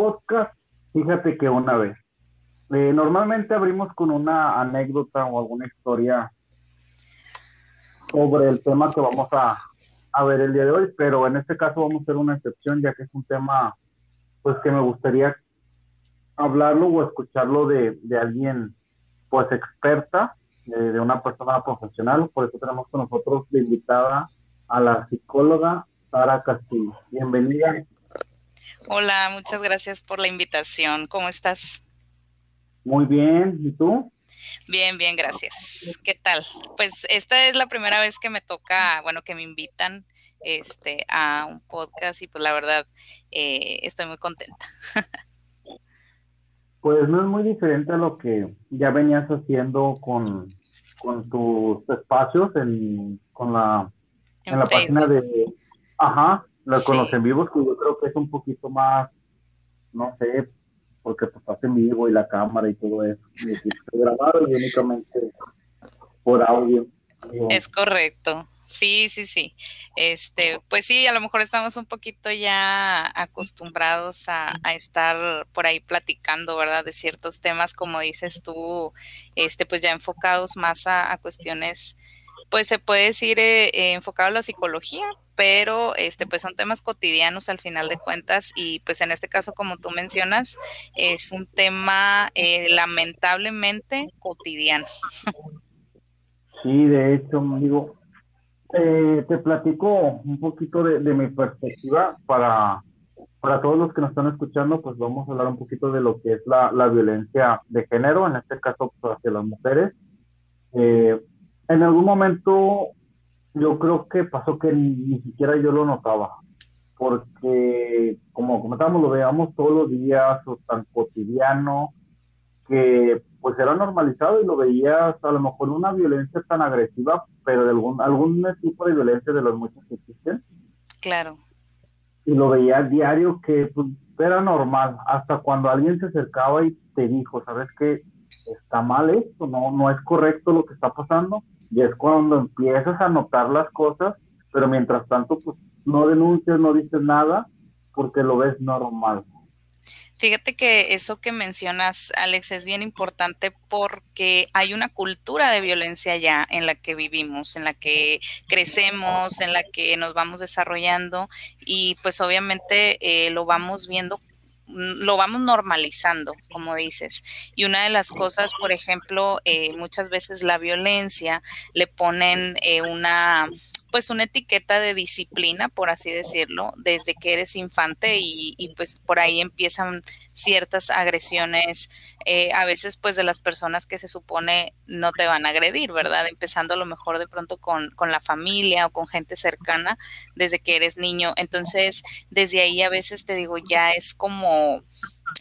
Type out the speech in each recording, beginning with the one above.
podcast, fíjate que una vez. Eh, normalmente abrimos con una anécdota o alguna historia sobre el tema que vamos a, ver el día de hoy, pero en este caso vamos a hacer una excepción ya que es un tema pues que me gustaría hablarlo o escucharlo de, alguien pues experta, de, una persona profesional, por eso tenemos con nosotros de invitada a la psicóloga Sara Castillo. Bienvenida. Hola, muchas gracias por la invitación. ¿Cómo estás? Muy bien, ¿y tú? Bien, bien, gracias. ¿Qué tal? Pues esta es la primera vez que me toca, bueno, que me invitan este, a un podcast y pues la verdad eh, estoy muy contenta. Pues no es muy diferente a lo que ya venías haciendo con, con tus espacios en, con la, en, la página de, ajá, la, con sí. los en vivos, que yo creo que es un poquito más, no sé, porque pues estás en vivo y la cámara y todo eso, y grabado y únicamente por audio. Es correcto. Sí, sí, sí. Este, pues sí, a lo mejor estamos un poquito ya acostumbrados a, a, estar por ahí platicando, ¿verdad? De ciertos temas, como dices tú, este, pues ya enfocados más a, a cuestiones, pues se puede decir eh, eh, enfocado a la psicología, pero este, pues son temas cotidianos al final de cuentas y pues en este caso, como tú mencionas, es un tema eh, lamentablemente cotidiano. Sí, de hecho, digo, eh, te platico un poquito de, de, mi perspectiva para, para todos los que nos están escuchando, pues vamos a hablar un poquito de lo que es la, la violencia de género, en este caso pues, hacia las mujeres. Eh, en algún momento yo creo que pasó que ni, ni, siquiera yo lo notaba, porque como comentábamos, lo veíamos todos los días o tan cotidiano que pues era normalizado y lo veías a lo mejor una violencia tan agresiva, pero de algún, algún tipo de violencia de los muchos que existen. Claro. Y lo veía diario que pues, era normal, hasta cuando alguien se acercaba y te dijo, ¿sabes qué? Está mal esto, no, no es correcto lo que está pasando. Y es cuando empiezas a notar las cosas, pero mientras tanto, pues no denuncias, no dices nada, porque lo ves normal. Fíjate que eso que mencionas, Alex, es bien importante porque hay una cultura de violencia ya en la que vivimos, en la que crecemos, en la que nos vamos desarrollando y pues obviamente eh, lo vamos viendo lo vamos normalizando, como dices. Y una de las cosas, por ejemplo, eh, muchas veces la violencia le ponen eh, una pues una etiqueta de disciplina, por así decirlo, desde que eres infante y, y pues por ahí empiezan ciertas agresiones, eh, a veces pues de las personas que se supone no te van a agredir, ¿verdad? Empezando a lo mejor de pronto con, con la familia o con gente cercana desde que eres niño. Entonces, desde ahí a veces te digo, ya es como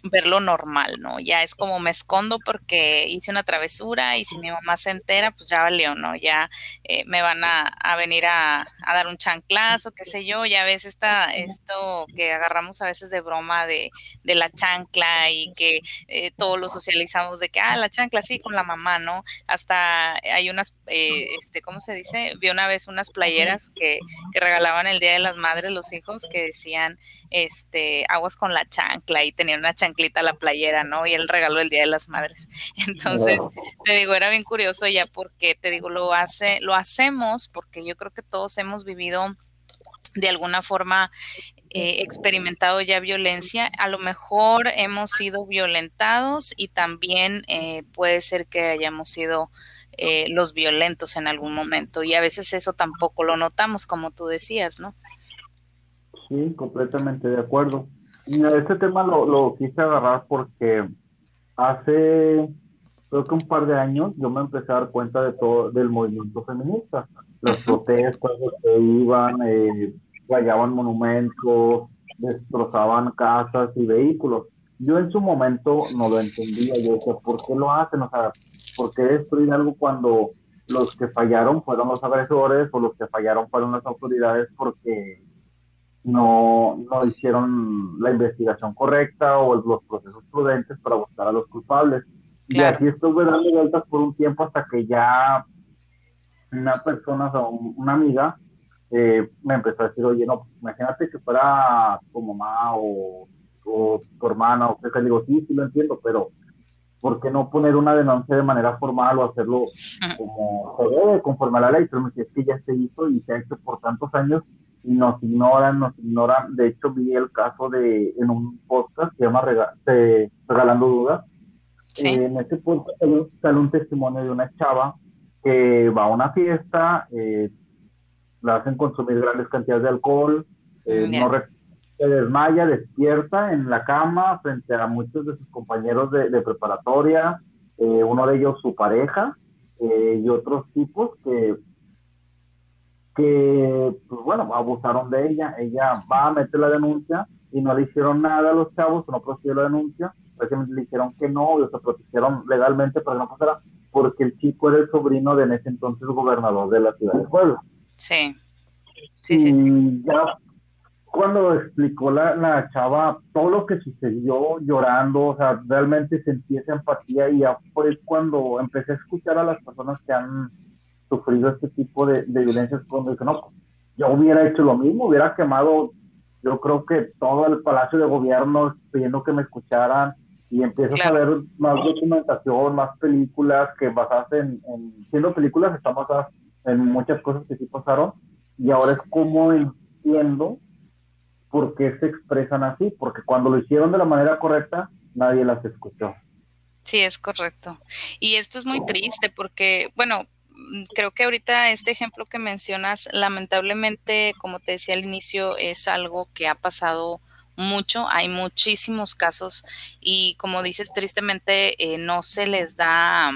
verlo normal, ¿no? Ya es como me escondo porque hice una travesura y si mi mamá se entera, pues ya valió, ¿no? Ya eh, me van a, a venir a, a, dar un chanclazo, qué sé yo, ya ves esta, esto que agarramos a veces de broma de, de la chancla y que eh, todos lo socializamos de que, ah, la chancla, sí, con la mamá, ¿no? Hasta hay unas, eh, este, ¿cómo se dice? Vi una vez unas playeras que, que regalaban el Día de las Madres los hijos que decían, este, aguas con la chancla y tenían una chanclita a la playera, ¿no? Y el regalo del Día de las Madres. Entonces, te digo, era bien curioso ya porque, te digo, lo hace, lo hacemos porque yo creo que todos hemos vivido de alguna forma eh, experimentado ya violencia, a lo mejor hemos sido violentados y también eh, puede ser que hayamos sido eh, los violentos en algún momento y a veces eso tampoco lo notamos, como tú decías, ¿no? Sí, completamente de acuerdo. Mira, este tema lo, lo quise agarrar porque hace, creo que un par de años, yo me empecé a dar cuenta de todo, del movimiento feminista. Los protestos que iban, eh, rayaban monumentos, destrozaban casas y vehículos. Yo en su momento no lo entendía, yo decía, ¿por qué lo hacen? O sea, ¿por qué destruir algo cuando los que fallaron fueron los agresores o los que fallaron fueron las autoridades porque no, no hicieron la investigación correcta o los procesos prudentes para buscar a los culpables. Claro. Y así estuve dando vueltas por un tiempo hasta que ya una persona, o una amiga, eh, me empezó a decir, oye, no, imagínate que fuera tu mamá o, o tu hermana, o qué, digo, sí, sí lo entiendo, pero ¿por qué no poner una denuncia de manera formal o hacerlo como se debe, conforme a la ley? Pero me es que ya se hizo y se ha hecho por tantos años y nos ignoran, nos ignoran. De hecho, vi el caso de, en un podcast que se llama Regalando Dudas. en ese podcast sale un testimonio de una chava que va a una fiesta, eh, la hacen consumir grandes cantidades de alcohol, eh, no se desmaya, despierta en la cama frente a muchos de sus compañeros de, preparatoria, eh, uno de ellos su pareja y otros tipos que que, pues bueno, abusaron de ella. Ella va a meter la denuncia y no le hicieron nada a los chavos, no procedió la denuncia. Precisamente le dijeron que no, o se protegieron legalmente para que no pasara, porque el chico era el sobrino de en ese entonces gobernador de la ciudad de Puebla. Sí. Sí, sí, sí. Ya cuando explicó la, la chava todo lo que sucedió llorando, o sea, realmente sentí esa empatía y ya fue cuando empecé a escuchar a las personas que han sufrido este tipo de, de violencias cuando dice, no, yo hubiera hecho lo mismo, hubiera quemado, yo creo que todo el palacio de gobierno pidiendo que me escucharan y empiezas a ver más documentación, más películas que basadas en, siendo películas están basadas en muchas cosas que sí pasaron y ahora es como entiendo por qué se expresan así, porque cuando lo hicieron de la manera correcta, nadie las escuchó. Sí, es correcto. Y esto es muy triste porque, bueno, creo que ahorita este ejemplo que mencionas, lamentablemente, como te decía al inicio, es algo que ha pasado mucho, hay muchísimos casos y como dices, tristemente eh, no se les da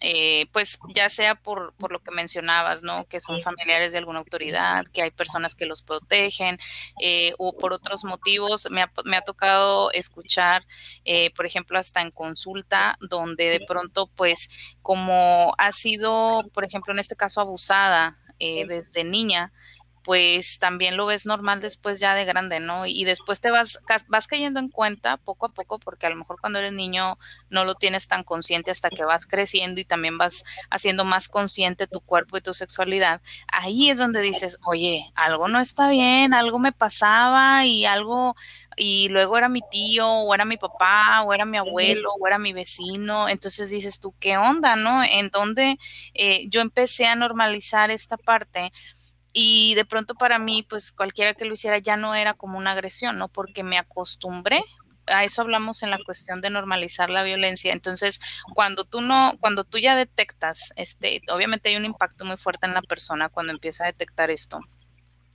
eh, pues ya sea por, por, lo que mencionabas, ¿no? Que son familiares de alguna autoridad, que hay personas que los protegen, eh, o por otros motivos. Me ha, me ha tocado escuchar, eh, por ejemplo, hasta en consulta, donde de pronto, pues, como ha sido, por ejemplo, en este caso, abusada desde niña, pues también lo ves normal después ya de grande, ¿no? Y después te vas, vas cayendo en cuenta poco a poco, porque a lo mejor cuando eres niño no lo tienes tan consciente hasta que vas creciendo y también vas haciendo más consciente tu cuerpo y tu sexualidad. Ahí es donde dices, oye, algo no está bien, algo me pasaba y algo, y luego era mi tío, o era mi papá, o era mi abuelo, o era mi vecino. Entonces dices tú, ¿qué onda, no? En donde eh, yo empecé a normalizar esta parte y de pronto para mí, pues cualquiera que lo hiciera ya no era como una agresión, ¿no? Porque me acostumbré. A eso hablamos en la cuestión de normalizar la violencia. Entonces, cuando tú no, cuando tú ya detectas, este, obviamente hay un impacto muy fuerte en la persona cuando empieza a detectar esto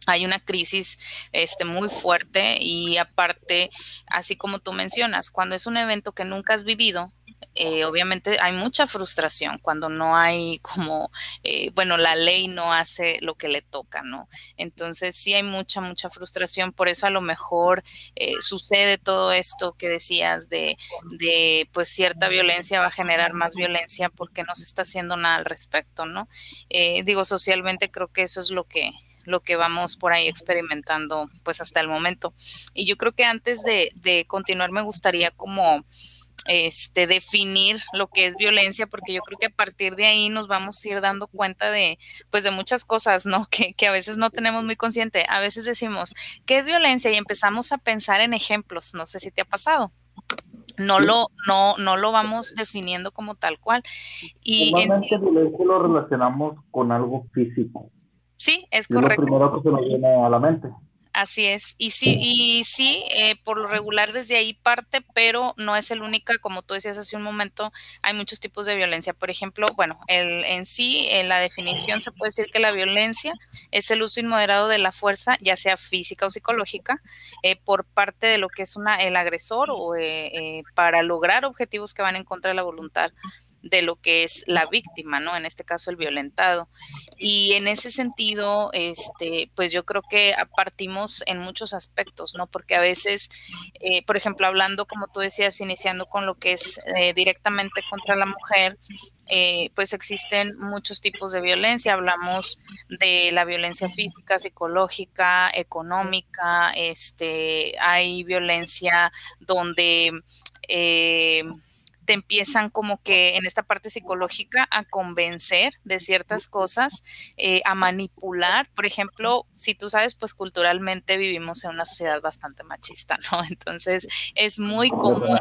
hay una crisis este, muy fuerte y aparte, así como tú mencionas, cuando es un evento que nunca has vivido, eh, obviamente hay mucha frustración cuando no hay como, eh, bueno, la ley no hace lo que le toca, ¿no? Entonces sí hay mucha, mucha frustración, por eso a lo mejor eh, sucede todo esto que decías de, de, pues cierta violencia va a generar más violencia porque no se está haciendo nada al respecto, ¿no? digo, socialmente creo que eso es lo que, lo que vamos por ahí experimentando pues hasta el momento. Y yo creo que antes de, de continuar me gustaría como este, definir lo que es violencia, porque yo creo que a partir de ahí nos vamos a ir dando cuenta de, pues, de muchas cosas, ¿no? Que, que a veces no tenemos muy consciente. A veces decimos, ¿qué es violencia? Y empezamos a pensar en ejemplos. No sé si te ha pasado no lo no no lo vamos definiendo como tal cual y Normalmente violencia lo relacionamos con algo físico sí es correcto lo primero que se nos viene a la mente Así es, y sí, y sí, eh, por lo regular desde ahí parte, pero no es el única, como tú decías hace un momento, hay muchos tipos de violencia. Por ejemplo, bueno, el, en sí, en la definición se puede decir que la violencia es el uso inmoderado de la fuerza, ya sea física o psicológica, eh, por parte de lo que es una, el agresor o eh, para lograr objetivos que van en contra de la voluntad de lo que es la víctima, ¿no? En este caso el violentado. Y en ese sentido, este, pues yo creo que partimos en muchos aspectos, ¿no? Porque a veces, eh, por ejemplo, hablando, como tú decías, iniciando con lo que es eh, directamente contra la mujer, eh, pues existen muchos tipos de violencia. Hablamos de la violencia física, psicológica, económica, este, hay violencia donde te empiezan como que en esta parte psicológica a convencer de ciertas cosas, eh, a manipular. Por ejemplo, si tú sabes, pues culturalmente vivimos en una sociedad bastante machista, ¿no? Entonces es muy común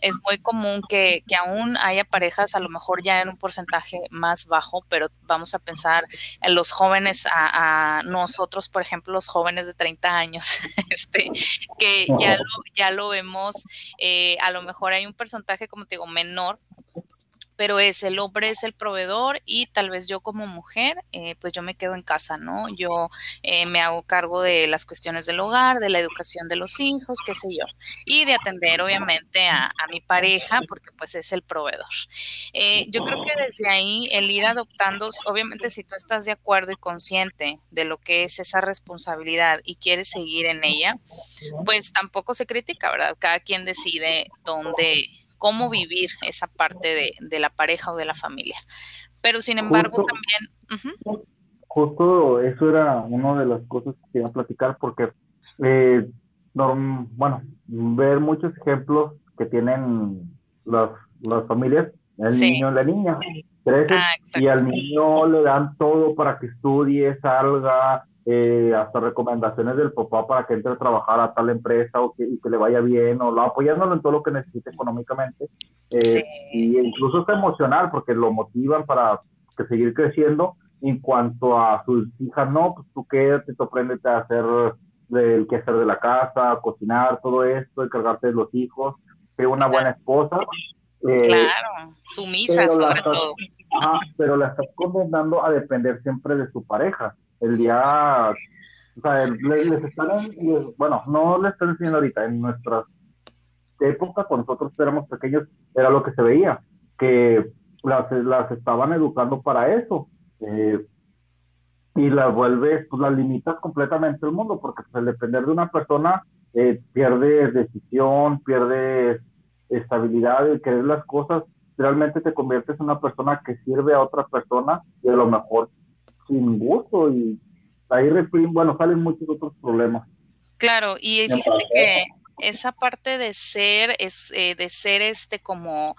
es muy común que, aún haya parejas, a lo mejor ya en un porcentaje más bajo, pero vamos a pensar en los jóvenes, a, nosotros, por ejemplo, los jóvenes de 30 años, este, que ya lo, ya lo vemos, eh, a lo mejor hay un porcentaje, como te digo, menor, pero es el hombre es el proveedor y tal vez yo como mujer, eh, pues yo me quedo en casa, ¿no? Yo eh, me hago cargo de las cuestiones del hogar, de la educación de los hijos, qué sé yo, y de atender obviamente a, mi pareja porque pues es el proveedor. Eh, yo creo que desde ahí el ir adoptando, obviamente si tú estás de acuerdo y consciente de lo que es esa responsabilidad y quieres seguir en ella, pues tampoco se critica, ¿verdad? Cada quien decide dónde cómo vivir esa parte de, la pareja o de la familia. Pero sin embargo también... Justo eso era una de las cosas que quería platicar porque, eh, bueno, ver muchos ejemplos que tienen las, las familias, el niño y la niña, ah, y al niño le dan todo para que estudie, salga, eh, hasta recomendaciones del papá para que entre a trabajar a tal empresa o que, y que le vaya bien, o lo, apoyándolo en todo lo que necesite económicamente. Eh, Y incluso está emocional porque lo motivan para que seguir creciendo. En cuanto a sus hijas, no, pues tú quédate, tú apréndete a hacer el quehacer de la casa, cocinar, todo esto, encargarte de los hijos, ser una buena esposa. Eh, claro, sumisa sobre todo. pero la estás condenando a depender siempre de su pareja el día, o sea, les, están, bueno, no les están enseñando ahorita, en nuestra época, cuando nosotros éramos pequeños, era lo que se veía, que las, las estaban educando para eso. Eh, y las vuelves, pues las limitas completamente el mundo, porque pues, el depender de una persona eh, pierdes decisión, pierdes estabilidad, el querer las cosas, realmente te conviertes en una persona que sirve a otra persona y a lo mejor sin gusto y ahí, bueno, salen muchos otros problemas. Claro, y fíjate que esa parte de ser, es, eh, de ser este como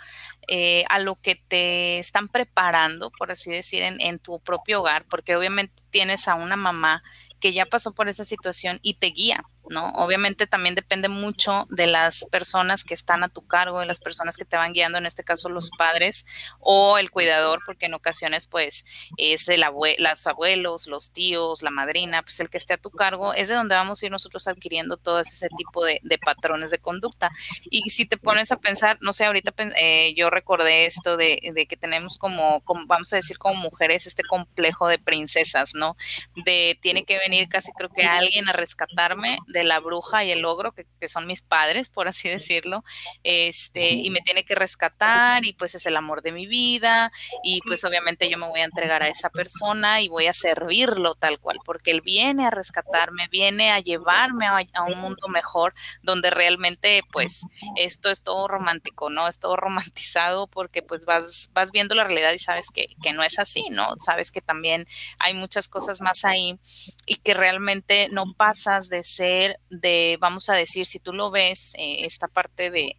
eh, a lo que te están preparando, por así decir, en, en, tu propio hogar, porque obviamente tienes a una mamá que ya pasó por esa situación y te guía, ¿no? Obviamente también depende mucho de las personas que están a tu cargo, de las personas que te van guiando, en este caso los padres o el cuidador, porque en ocasiones pues es el los abuelos, los tíos, la madrina, pues el que esté a tu cargo, es de donde vamos a ir nosotros adquiriendo todo ese tipo de, patrones de conducta. Y si te pones a pensar, no sé, ahorita eh, yo recordé esto de, que tenemos como, como, vamos a decir, como mujeres, este complejo de princesas, ¿no? De tiene que venir casi creo que alguien a rescatarme de la bruja y el ogro, que, son mis padres, por así decirlo, este, y me tiene que rescatar y pues es el amor de mi vida y pues obviamente yo me voy a entregar a esa persona y voy a servirlo tal cual, porque él viene a rescatarme, viene a llevarme a, un mundo mejor donde realmente pues esto es todo romántico, ¿no? Es todo romantizado porque pues vas, vas viendo la realidad y sabes que, que no es así, ¿no? Sabes que también hay muchas cosas más ahí y que realmente no pasas de ser de, vamos a decir, si tú lo ves, eh, esta parte de,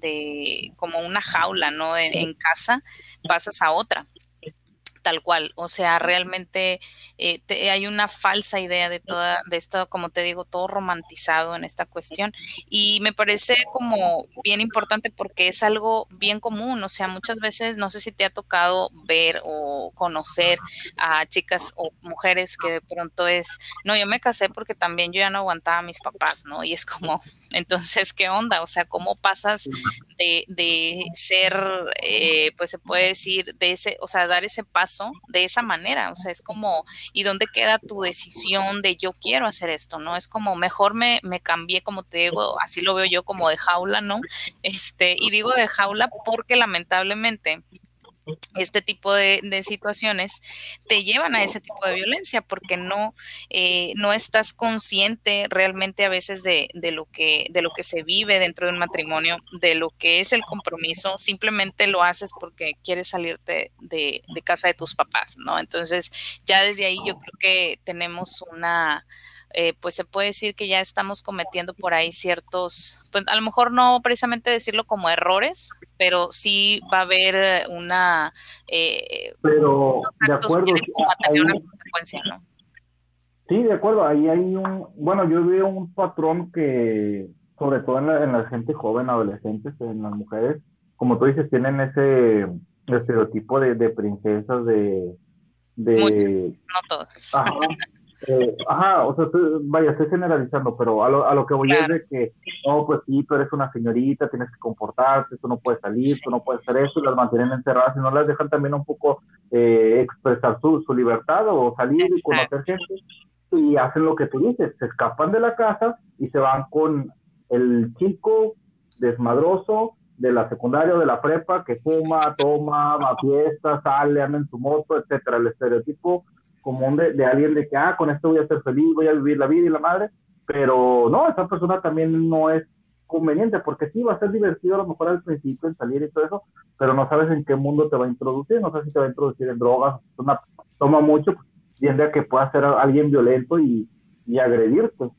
de, como una jaula, ¿no? en casa, pasas a otra tal cual. O sea, realmente eh, hay una falsa idea de toda, de esto, como te digo, todo romantizado en esta cuestión. Y me parece como bien importante porque es algo bien común. O sea, muchas veces, no sé si te ha tocado ver o conocer a chicas o mujeres que de pronto es, no, yo me casé porque también yo ya no aguantaba a mis papás, ¿no? Y es como, entonces, ¿qué onda? O sea, ¿cómo pasas de, de ser, eh, pues se puede decir, de ese, o sea, dar ese paso? De esa manera, o sea, es como, ¿y dónde queda tu decisión de yo quiero hacer esto, no? Es como, mejor me, me cambié, como te digo, así lo veo yo como de jaula, ¿no? Este, y digo de jaula porque lamentablemente este tipo de, situaciones te llevan a ese tipo de violencia porque no, eh, no estás consciente realmente a veces de, lo que, de lo que se vive dentro de un matrimonio, de lo que es el compromiso, simplemente lo haces porque quieres salirte de, de casa de tus papás, ¿no? Entonces ya desde ahí yo creo que tenemos una... Eh, pues se puede decir que ya estamos cometiendo por ahí ciertos, pues a lo mejor no precisamente decirlo como errores, pero sí va a haber una... Eh, pero, de acuerdo. una consecuencia, ¿no? Sí, de acuerdo. Ahí hay un... Bueno, yo veo un patrón que, sobre todo en la, en la gente joven, adolescentes, en las mujeres, como tú dices, tienen ese estereotipo de, de princesas, de... de no todas. Eh, ajá, o sea, vaya, estoy generalizando, pero a lo, a lo que voy es de que, no, pues sí, tú eres una señorita, tienes que comportarte, tú no puedes salir, tú no puedes hacer eso, y las mantienen encerradas y no las dejan también un poco eh, expresar su, su libertad o salir y conocer gente, y hacen lo que tú dices, se escapan de la casa y se van con el chico desmadroso de la secundaria o de la prepa que fuma, toma, va a fiestas, sale, anda en su moto, etcétera, el estereotipo común de, de, alguien de que, ah, con esto voy a ser feliz, voy a vivir la vida y la madre, pero no, esa persona también no es conveniente, porque sí va a ser divertido a lo mejor al principio en salir y todo eso, pero no sabes en qué mundo te va a introducir, no sabes si te va a introducir en drogas, una, toma mucho, tiende a que pueda ser alguien violento y, y agredirte.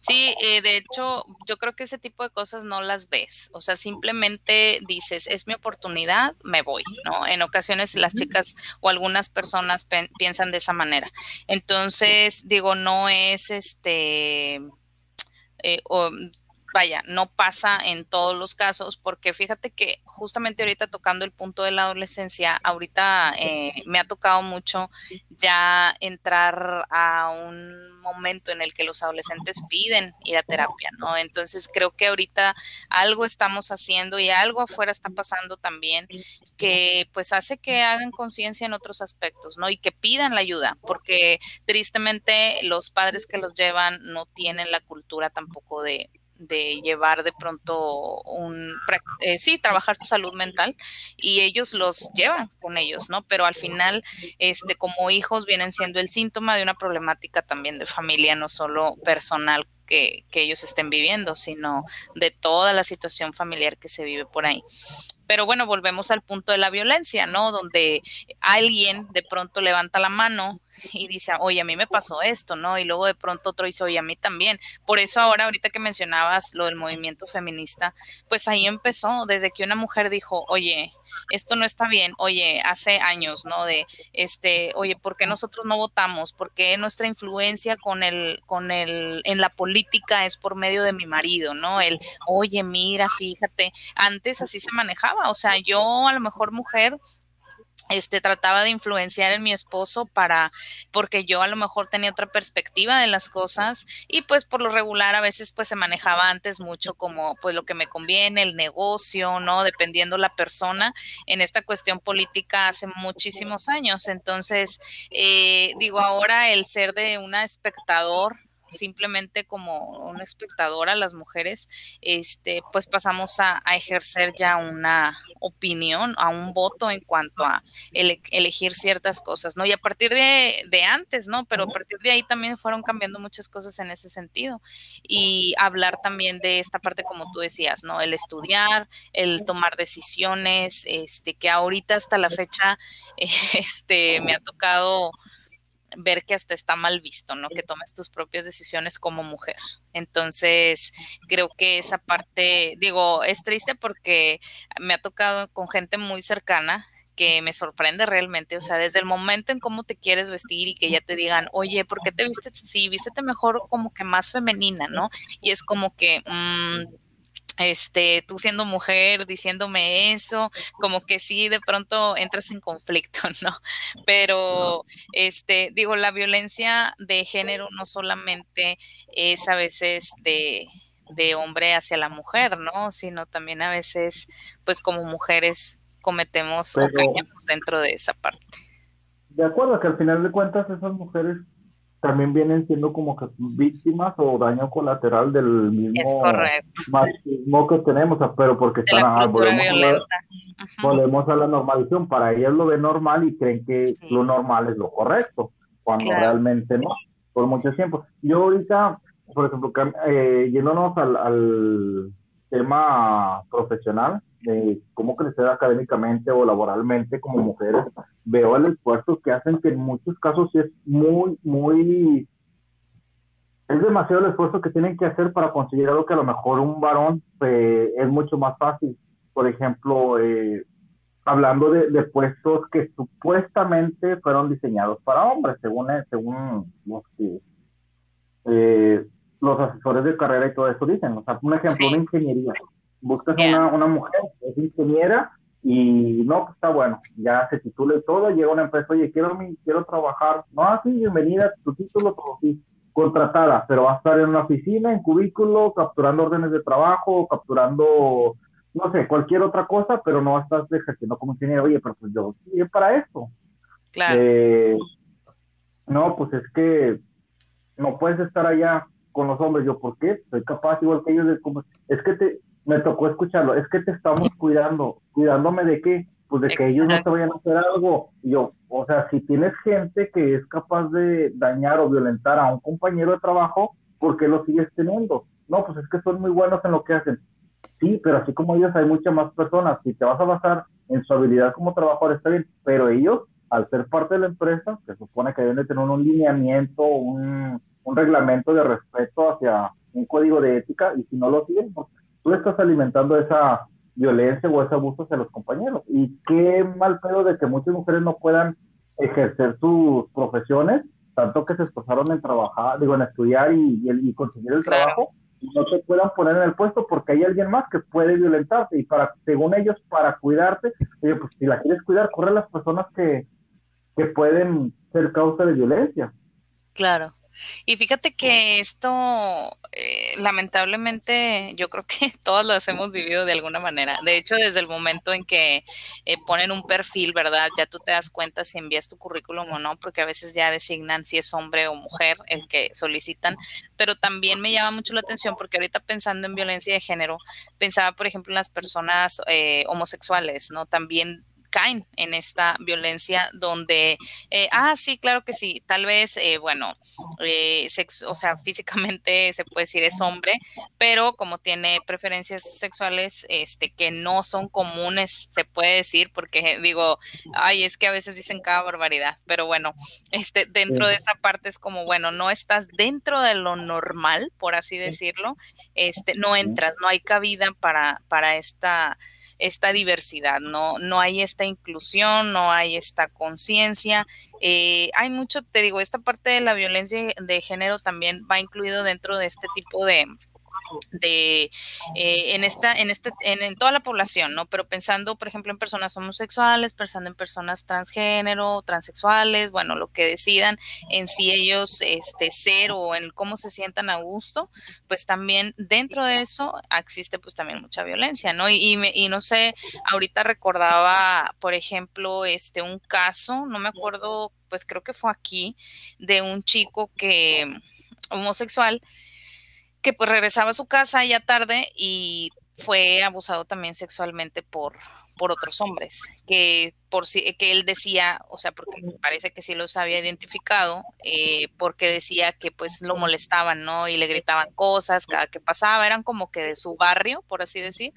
Sí, eh, de hecho, yo creo que ese tipo de cosas no las ves. O sea, simplemente dices, es mi oportunidad, me voy, ¿no? En ocasiones las chicas o algunas personas piensan de esa manera. Entonces, digo, no es este... Eh, vaya, no pasa en todos los casos, porque fíjate que justamente ahorita tocando el punto de la adolescencia, ahorita eh, me ha tocado mucho ya entrar a un momento en el que los adolescentes piden ir a terapia, ¿no? Entonces creo que ahorita algo estamos haciendo y algo afuera está pasando también que pues hace que hagan conciencia en otros aspectos, ¿no? Y que pidan la ayuda, porque tristemente los padres que los llevan no tienen la cultura tampoco de de llevar de pronto un, eh, sí, trabajar su salud mental y ellos los llevan con ellos, ¿no? Pero al final, este, como hijos vienen siendo el síntoma de una problemática también de familia, no solo personal que, que ellos estén viviendo, sino de toda la situación familiar que se vive por ahí. Pero bueno, volvemos al punto de la violencia, ¿no? Donde alguien de pronto levanta la mano y dice, oye, a mí me pasó esto, ¿no? Y luego de pronto otro dice, oye, a mí también. Por eso ahora, ahorita que mencionabas lo del movimiento feminista, pues ahí empezó, desde que una mujer dijo, oye, esto no está bien, oye, hace años, ¿no? De, este, oye, ¿por qué nosotros no votamos? ¿Por qué nuestra influencia con el, con el, en la política es por medio de mi marido, ¿no? El, oye, mira, fíjate, antes así se manejaba, o sea, yo a lo mejor mujer este trataba de influenciar en mi esposo para porque yo a lo mejor tenía otra perspectiva de las cosas y pues por lo regular a veces pues se manejaba antes mucho como pues lo que me conviene el negocio no dependiendo la persona en esta cuestión política hace muchísimos años. Entonces eh, digo ahora el ser de una espectador simplemente como un espectador a las mujeres, este, pues pasamos a, ejercer ya una opinión, a un voto en cuanto a elegir ciertas cosas, ¿no? Y a partir de, de, antes, ¿no? Pero a partir de ahí también fueron cambiando muchas cosas en ese sentido. Y hablar también de esta parte, como tú decías, ¿no? El estudiar, el tomar decisiones, este, que ahorita hasta la fecha, este, me ha tocado ver que hasta está mal visto, ¿no? Que tomes tus propias decisiones como mujer. Entonces, creo que esa parte, digo, es triste porque me ha tocado con gente muy cercana que me sorprende realmente, o sea, desde el momento en cómo te quieres vestir y que ya te digan, oye, ¿por qué te vistes así? Vístete mejor como que más femenina, ¿no? Y es como que... Mmm, este, tú siendo mujer diciéndome eso, como que sí de pronto entras en conflicto, ¿no? Pero, este, digo, la violencia de género no solamente es a veces de, de hombre hacia la mujer, ¿no? Sino también a veces, pues como mujeres cometemos o caemos dentro de esa parte. De acuerdo, que al final de cuentas esas mujeres también vienen siendo como que víctimas o daño colateral del mismo machismo que tenemos, pero porque están a, volvemos, a, volvemos, a la normalización, para ellas lo ven normal y creen que lo normal es lo correcto, cuando realmente no, por mucho tiempo. Yo ahorita, por ejemplo, eh, yéndonos al, al tema profesional, de cómo crecer académicamente o laboralmente como mujeres, veo el esfuerzo que hacen que en muchos casos es muy, muy, es demasiado el esfuerzo que tienen que hacer para conseguir algo que a lo mejor un varón eh, es mucho más fácil. por ejemplo, eh, hablando de, puestos que supuestamente fueron diseñados para hombres, según, según los, eh, los asesores de carrera y todo eso dicen. O sea, un ejemplo, una ingeniería. Buscas una, una mujer, es ingeniera, y no, pues está bueno, ya se titula y todo, llega una empresa, oye, quiero, quiero trabajar, no, así, bienvenida, tu título, todo sí, contratada, pero va a estar en una oficina, en cubículo, capturando órdenes de trabajo, capturando, no sé, cualquier otra cosa, pero no va a estar ejerciendo como ingeniero, oye, pero pues yo, es para esto. Claro. Eh, no, pues es que no puedes estar allá con los hombres, yo, ¿por qué? Soy capaz, igual que ellos, de, como, es que te, me tocó escucharlo, es que te estamos cuidando, cuidándome de qué, pues de que ellos no te vayan a hacer algo. yo, o sea, si tienes gente que es capaz de dañar o violentar a un compañero de trabajo, ¿por qué lo sigues teniendo? No, pues es que son muy buenos en lo que hacen. Sí, pero así como ellos hay muchas más personas. Si te vas a basar en su habilidad como trabajador, está bien, pero ellos, al ser parte de la empresa, se supone que deben de tener un lineamiento, un, un reglamento de respeto hacia un código de ética, y si no lo siguen, pues tú estás alimentando esa violencia o ese abuso hacia los compañeros. Y qué mal pedo de que muchas mujeres no puedan ejercer sus profesiones, tanto que se esforzaron en trabajar, digo, en estudiar y, y, conseguir el trabajo, y no se puedan poner en el puesto porque hay alguien más que puede violentarte y para, según ellos, para cuidarte, pues si la quieres cuidar, corre a las personas que, que pueden ser causa de violencia. Claro. Y fíjate que esto, eh, lamentablemente, yo creo que todos lo hemos vivido de alguna manera. De hecho, desde el momento en que eh, ponen un perfil, ¿verdad? Ya tú te das cuenta si envías tu currículum o no, porque a veces ya designan si es hombre o mujer el que solicitan. Pero también me llama mucho la atención porque ahorita pensando en violencia de género, pensaba, por ejemplo, en las personas eh, homosexuales, ¿no? También caen en esta violencia donde, eh, ah, sí, claro que sí, tal vez, eh, bueno, eh, sexo, o sea, físicamente se puede decir es hombre, pero como tiene preferencias sexuales este, que no son comunes, se puede decir, porque digo, ay, es que a veces dicen cada barbaridad, pero bueno, este, dentro de esa parte es como, bueno, no estás dentro de lo normal, por así decirlo, este, no entras, no hay cabida para, para esta esta diversidad, no, no hay esta inclusión, no hay esta conciencia. Eh, hay mucho, te digo, esta parte de la violencia de género también va incluido dentro de este tipo de, de eh, en esta en este en, toda la población no pero pensando por ejemplo en personas homosexuales pensando en personas transgénero transexuales bueno lo que decidan en si ellos este ser o en cómo se sientan a gusto pues también dentro de eso existe pues también mucha violencia no y, y, no sé ahorita recordaba por ejemplo este un caso no me acuerdo pues creo que fue aquí de un chico que homosexual que pues regresaba a su casa ya tarde y fue abusado también sexualmente por, por otros hombres, que por si, que él decía, o sea, porque parece que sí los había identificado, eh, porque decía que pues lo molestaban, ¿no? Y le gritaban cosas cada que pasaba, eran como que de su barrio, por así decir,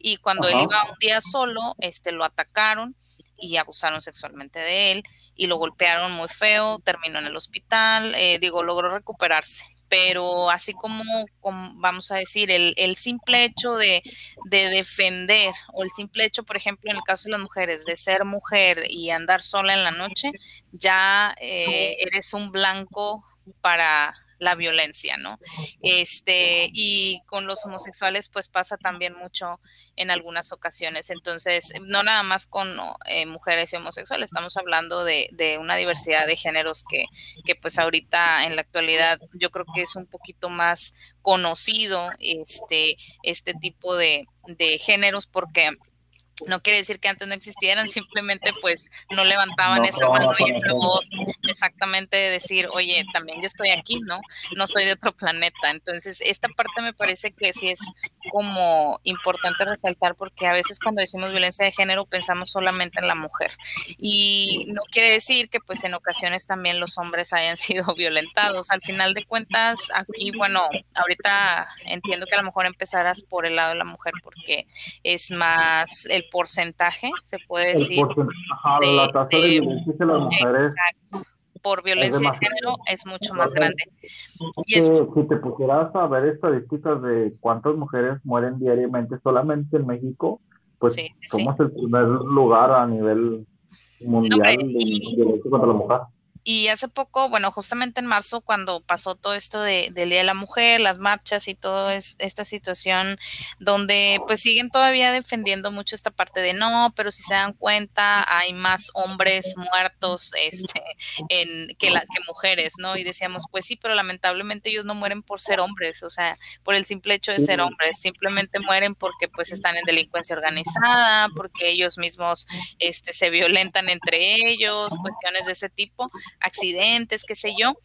y cuando él iba un día solo, este, lo atacaron y abusaron sexualmente de él y lo golpearon muy feo, terminó en el hospital, eh, digo, logró recuperarse, pero así como, vamos a decir, el, el simple hecho de, de, defender o el simple hecho, por ejemplo, en el caso de las mujeres, de ser mujer y andar sola en la noche, ya eh, eres un blanco para la violencia, ¿no? Este, y con los homosexuales, pues pasa también mucho en algunas ocasiones. Entonces, no nada más con eh, mujeres y homosexuales, estamos hablando de, de, una diversidad de géneros que, que, pues ahorita en la actualidad yo creo que es un poquito más conocido este, este tipo de, de géneros porque no quiere decir que antes no existieran, simplemente pues no levantaban esa mano y esa voz exactamente de decir, oye, también yo estoy aquí, ¿no? No soy de otro planeta. Entonces, esta parte me parece que sí es como importante resaltar porque a veces cuando decimos violencia de género pensamos solamente en la mujer. Y no quiere decir que pues en ocasiones también los hombres hayan sido violentados. Al final de cuentas, aquí, bueno, ahorita entiendo que a lo mejor empezarás por el lado de la mujer porque es más el porcentaje, se puede decir. de, la tasa de, violencia de las mujeres. Exacto. Por violencia de género es mucho más grande. Y Si te pusieras a ver estadísticas de cuántas mujeres mueren diariamente solamente en México, pues somos el primer lugar a nivel mundial de violencia contra la mujer. Y hace poco, bueno, justamente en marzo, cuando pasó todo esto de, del Día de la Mujer, las marchas y toda esta situación, donde pues siguen todavía defendiendo mucho esta parte de no, pero si se dan cuenta, hay más hombres muertos este, en, que, la, que mujeres, ¿no? Y decíamos, pues sí, pero lamentablemente ellos no mueren por ser hombres, o sea, por el simple hecho de ser hombres, simplemente mueren porque pues están en delincuencia organizada, porque ellos mismos este, se violentan entre ellos, cuestiones de ese tipo accidentes, qué sé yo,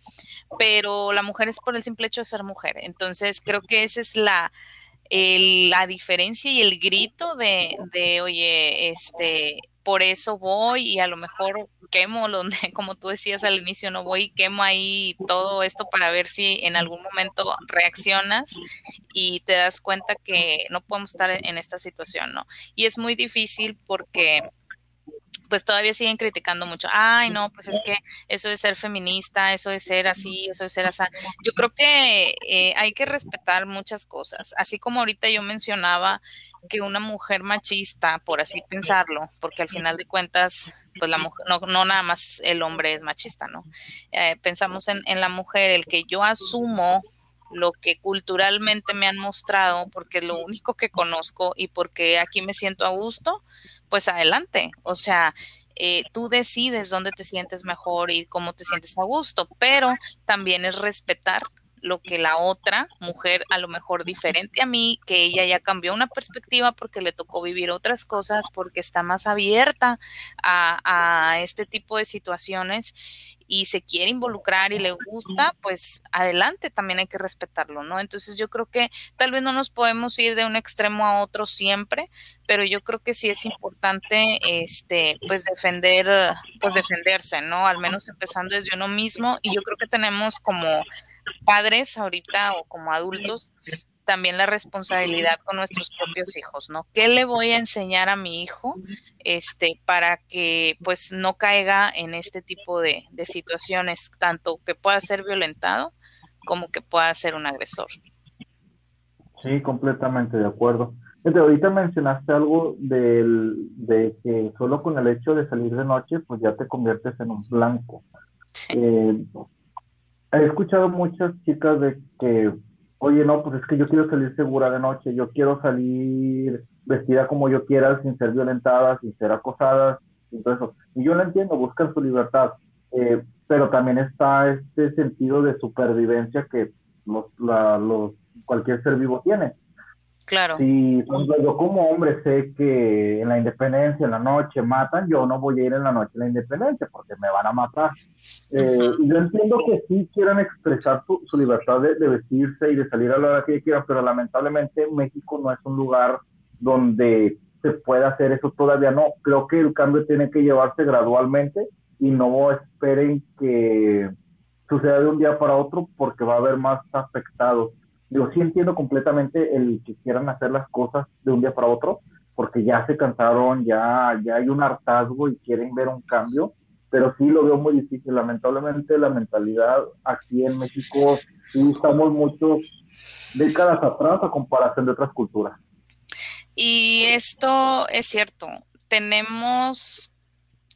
pero la mujer es por el simple hecho de ser mujer. Entonces, creo que esa es la, la diferencia y el grito de, oye, este, por eso voy y a lo mejor quemo donde, como tú decías al inicio, no voy y quemo ahí todo esto para ver si en algún momento reaccionas y te das cuenta que no podemos estar en esta situación, ¿no? Y es muy difícil porque pues todavía siguen criticando mucho. Ay, no, pues es que eso de ser feminista, eso de ser así, eso de ser así. Yo creo que eh, hay que respetar muchas cosas. Así como ahorita yo mencionaba que una mujer machista, por así pensarlo, porque al final de cuentas, pues la mujer, no, no nada más el hombre es machista, ¿no? Eh, pensamos en, en la mujer, el que yo asumo lo que culturalmente me han mostrado, porque es lo único que conozco y porque aquí me siento a gusto, pues adelante. O sea, eh, tú decides dónde te sientes mejor y cómo te sientes a gusto, pero también es respetar lo que la otra mujer, a lo mejor diferente a mí, que ella ya cambió una perspectiva porque le tocó vivir otras cosas, porque está más abierta a, a este tipo de situaciones y se quiere involucrar y le gusta, pues adelante, también hay que respetarlo, ¿no? Entonces yo creo que tal vez no nos podemos ir de un extremo a otro siempre, pero yo creo que sí es importante, este, pues defender, pues defenderse, ¿no? Al menos empezando desde uno mismo y yo creo que tenemos como padres ahorita o como adultos también la responsabilidad con nuestros propios hijos, ¿no? ¿Qué le voy a enseñar a mi hijo este, para que pues no caiga en este tipo de, situaciones, tanto que pueda ser violentado como que pueda ser un agresor? Sí, completamente de acuerdo. ahorita mencionaste algo del, de que solo con el hecho de salir de noche, pues ya te conviertes en un blanco. Eh, he escuchado muchas chicas de que oye, no, pues es que yo quiero salir segura de noche, yo quiero salir vestida como yo quiera, sin ser violentada, sin ser acosada, y todo eso. Y yo lo entiendo, buscan su libertad, eh, pero también está este sentido de supervivencia que los, los, cualquier ser vivo tiene. Claro. Si yo como hombre sé que en la independencia, en la noche matan, yo no voy a ir en la noche a la independencia porque me van a matar. Eh, yo entiendo que sí quieran expresar su, libertad de, vestirse y de salir a la hora que quieran, pero lamentablemente México no es un lugar donde se pueda hacer eso todavía no. Creo que el cambio tiene que llevarse gradualmente y no esperen que suceda de un día para otro porque va a haber más afectados Digo, sí entiendo completamente el que quieran hacer las cosas de un día para otro, porque ya se cansaron, ya, ya hay un hartazgo y quieren ver un cambio, pero sí lo veo muy difícil. Lamentablemente la mentalidad aquí en México estamos muchos décadas atrás a comparación de otras culturas. Y esto es cierto, tenemos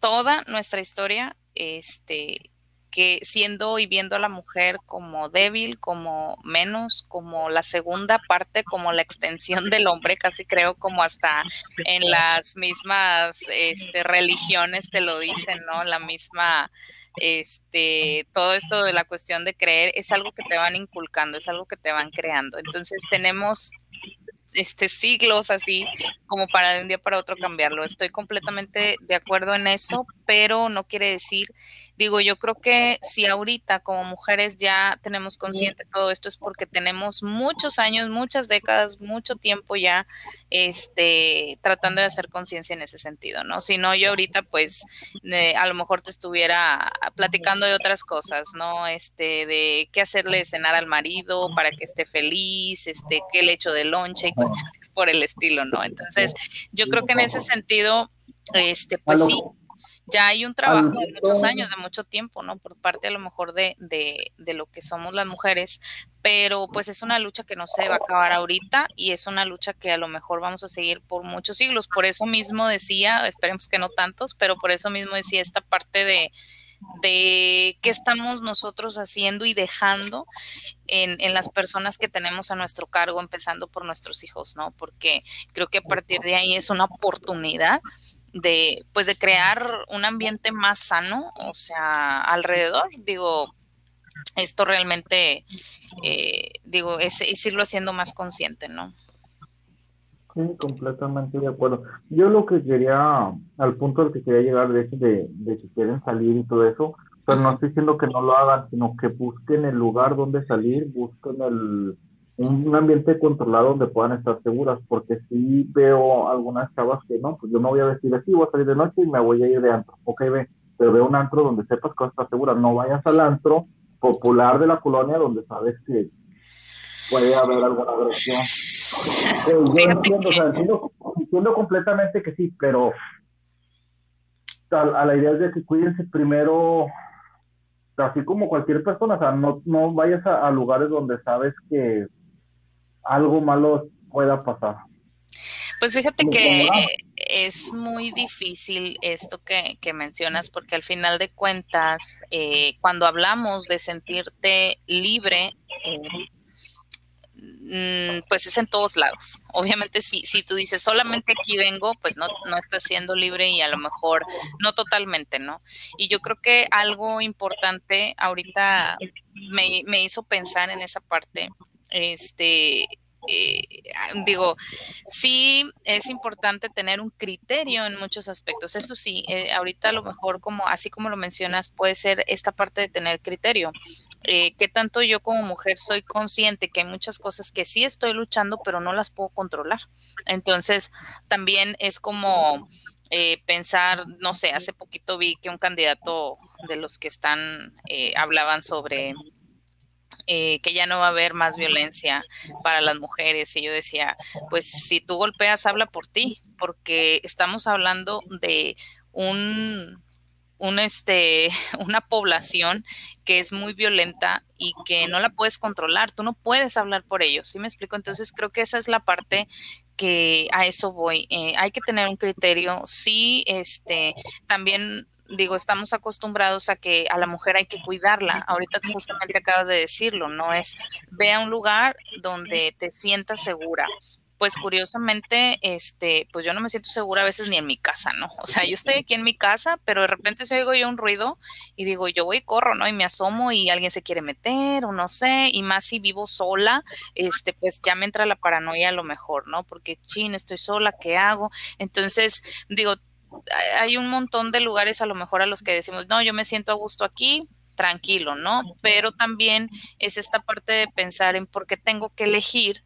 toda nuestra historia este, que siendo y viendo a la mujer como débil, como menos, como la segunda parte, como la extensión del hombre, casi creo como hasta en las mismas este, religiones te lo dicen, ¿no? La misma, este, todo esto de la cuestión de creer es algo que te van inculcando, es algo que te van creando. Entonces tenemos este, siglos así como para de un día para otro cambiarlo. Estoy completamente de acuerdo en eso, pero no quiere decir Digo, yo creo que si ahorita como mujeres ya tenemos consciente todo esto es porque tenemos muchos años, muchas décadas, mucho tiempo ya este, tratando de hacer conciencia en ese sentido, ¿no? Si no, yo ahorita pues a lo mejor te estuviera platicando de otras cosas, ¿no? Este, de qué hacerle cenar al marido para que esté feliz, este, qué le echo de lonche y cuestiones por el estilo, ¿no? Entonces, yo creo que en ese sentido, este, pues sí ya hay un trabajo de muchos años, de mucho tiempo, ¿no? Por parte a lo mejor de, de, de lo que somos las mujeres, pero pues es una lucha que no se va a acabar ahorita y es una lucha que a lo mejor vamos a seguir por muchos siglos. Por eso mismo decía, esperemos que no tantos, pero por eso mismo decía esta parte de, de qué estamos nosotros haciendo y dejando en, en, las personas que tenemos a nuestro cargo, empezando por nuestros hijos, ¿no? Porque creo que a partir de ahí es una oportunidad de, pues, de crear un ambiente más sano, o sea, alrededor, digo, esto realmente, eh, digo, es, es irlo haciendo más consciente, ¿no? Sí, completamente de acuerdo. Yo lo que quería, al punto al que quería llegar de, de, de que quieren salir y todo eso, pero no estoy diciendo que no lo hagan, sino que busquen el lugar donde salir, busquen el, un ambiente controlado donde puedan estar seguras, porque sí veo algunas chavas que no, pues yo no voy a vestir así, voy a salir de noche y me voy a ir de antro. Ok, ve, pero ve un antro donde sepas que vas a estar segura, no vayas al antro popular de la colonia donde sabes que puede haber alguna agresión. yo entiendo, entiendo, completamente que sí, pero a, la idea es de que cuídense primero, así como cualquier persona, o sea, no, no vayas a, lugares donde sabes que algo malo pueda pasar. Pues fíjate que es muy difícil esto que, que, mencionas porque al final de cuentas, eh, cuando hablamos de sentirte libre, eh, Mm, pues es en todos lados. Obviamente, si, si tú dices solamente aquí vengo, pues no, no estás siendo libre y a lo mejor no totalmente, ¿no? Y yo creo que algo importante ahorita me, me hizo pensar en esa parte, este, eh, digo, sí es importante tener un criterio en muchos aspectos. Eso sí, eh, ahorita a lo mejor como así como lo mencionas, puede ser esta parte de tener criterio. Eh, que tanto yo como mujer soy consciente que hay muchas cosas que sí estoy luchando, pero no las puedo controlar. Entonces, también es como pensar, no sé, hace poquito vi que un candidato de los que están hablaban sobre eh, que ya no va a haber más violencia para las mujeres. Y yo decía, pues si tú golpeas, habla por ti, porque estamos hablando de un, un este, una población que es muy violenta y que no la puedes controlar, tú no puedes hablar por ellos, ¿sí me explico? Entonces creo que esa es la parte que a eso voy. Eh, hay que tener un criterio, sí, este, también digo, estamos acostumbrados a que a la mujer hay que cuidarla. Ahorita justamente acabas de decirlo, no es ve a un lugar donde te sientas segura. Pues curiosamente, este, pues yo no me siento segura a veces ni en mi casa, ¿no? O sea, yo estoy aquí en mi casa, pero de repente se oigo yo un ruido y digo, yo voy y corro, ¿no? Y me asomo y alguien se quiere meter o no sé, y más si vivo sola, este, pues ya me entra la paranoia a lo mejor, ¿no? Porque, chin, estoy sola, ¿qué hago? Entonces, digo, hay un montón de lugares a lo mejor a los que decimos, no, yo me siento a gusto aquí, tranquilo, ¿no? Pero también es esta parte de pensar en por qué tengo que elegir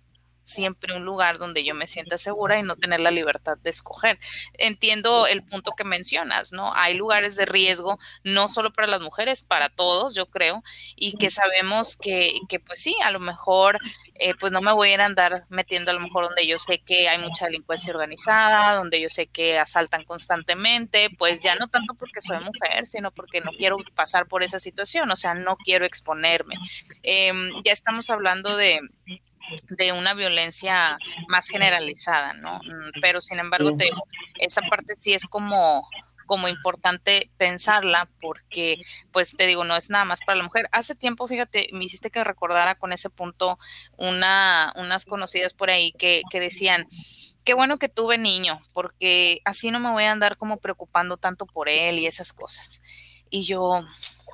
siempre un lugar donde yo me sienta segura y no tener la libertad de escoger. Entiendo el punto que mencionas, ¿no? Hay lugares de riesgo, no solo para las mujeres, para todos, yo creo, y que sabemos que, que pues sí, a lo mejor, eh, pues no me voy a ir a andar metiendo a lo mejor donde yo sé que hay mucha delincuencia organizada, donde yo sé que asaltan constantemente, pues ya no tanto porque soy mujer, sino porque no quiero pasar por esa situación, o sea, no quiero exponerme. Em, ya estamos hablando de de una violencia más generalizada, ¿no? Mm, pero sin embargo, te, esa parte sí es como como importante pensarla porque, pues te digo, no es nada más para la mujer. Hace tiempo, fíjate, me hiciste que recordara con ese punto una, unas conocidas por ahí que, que decían, qué bueno que tuve niño, porque así no me voy a andar como preocupando tanto por él y esas cosas. Y yo,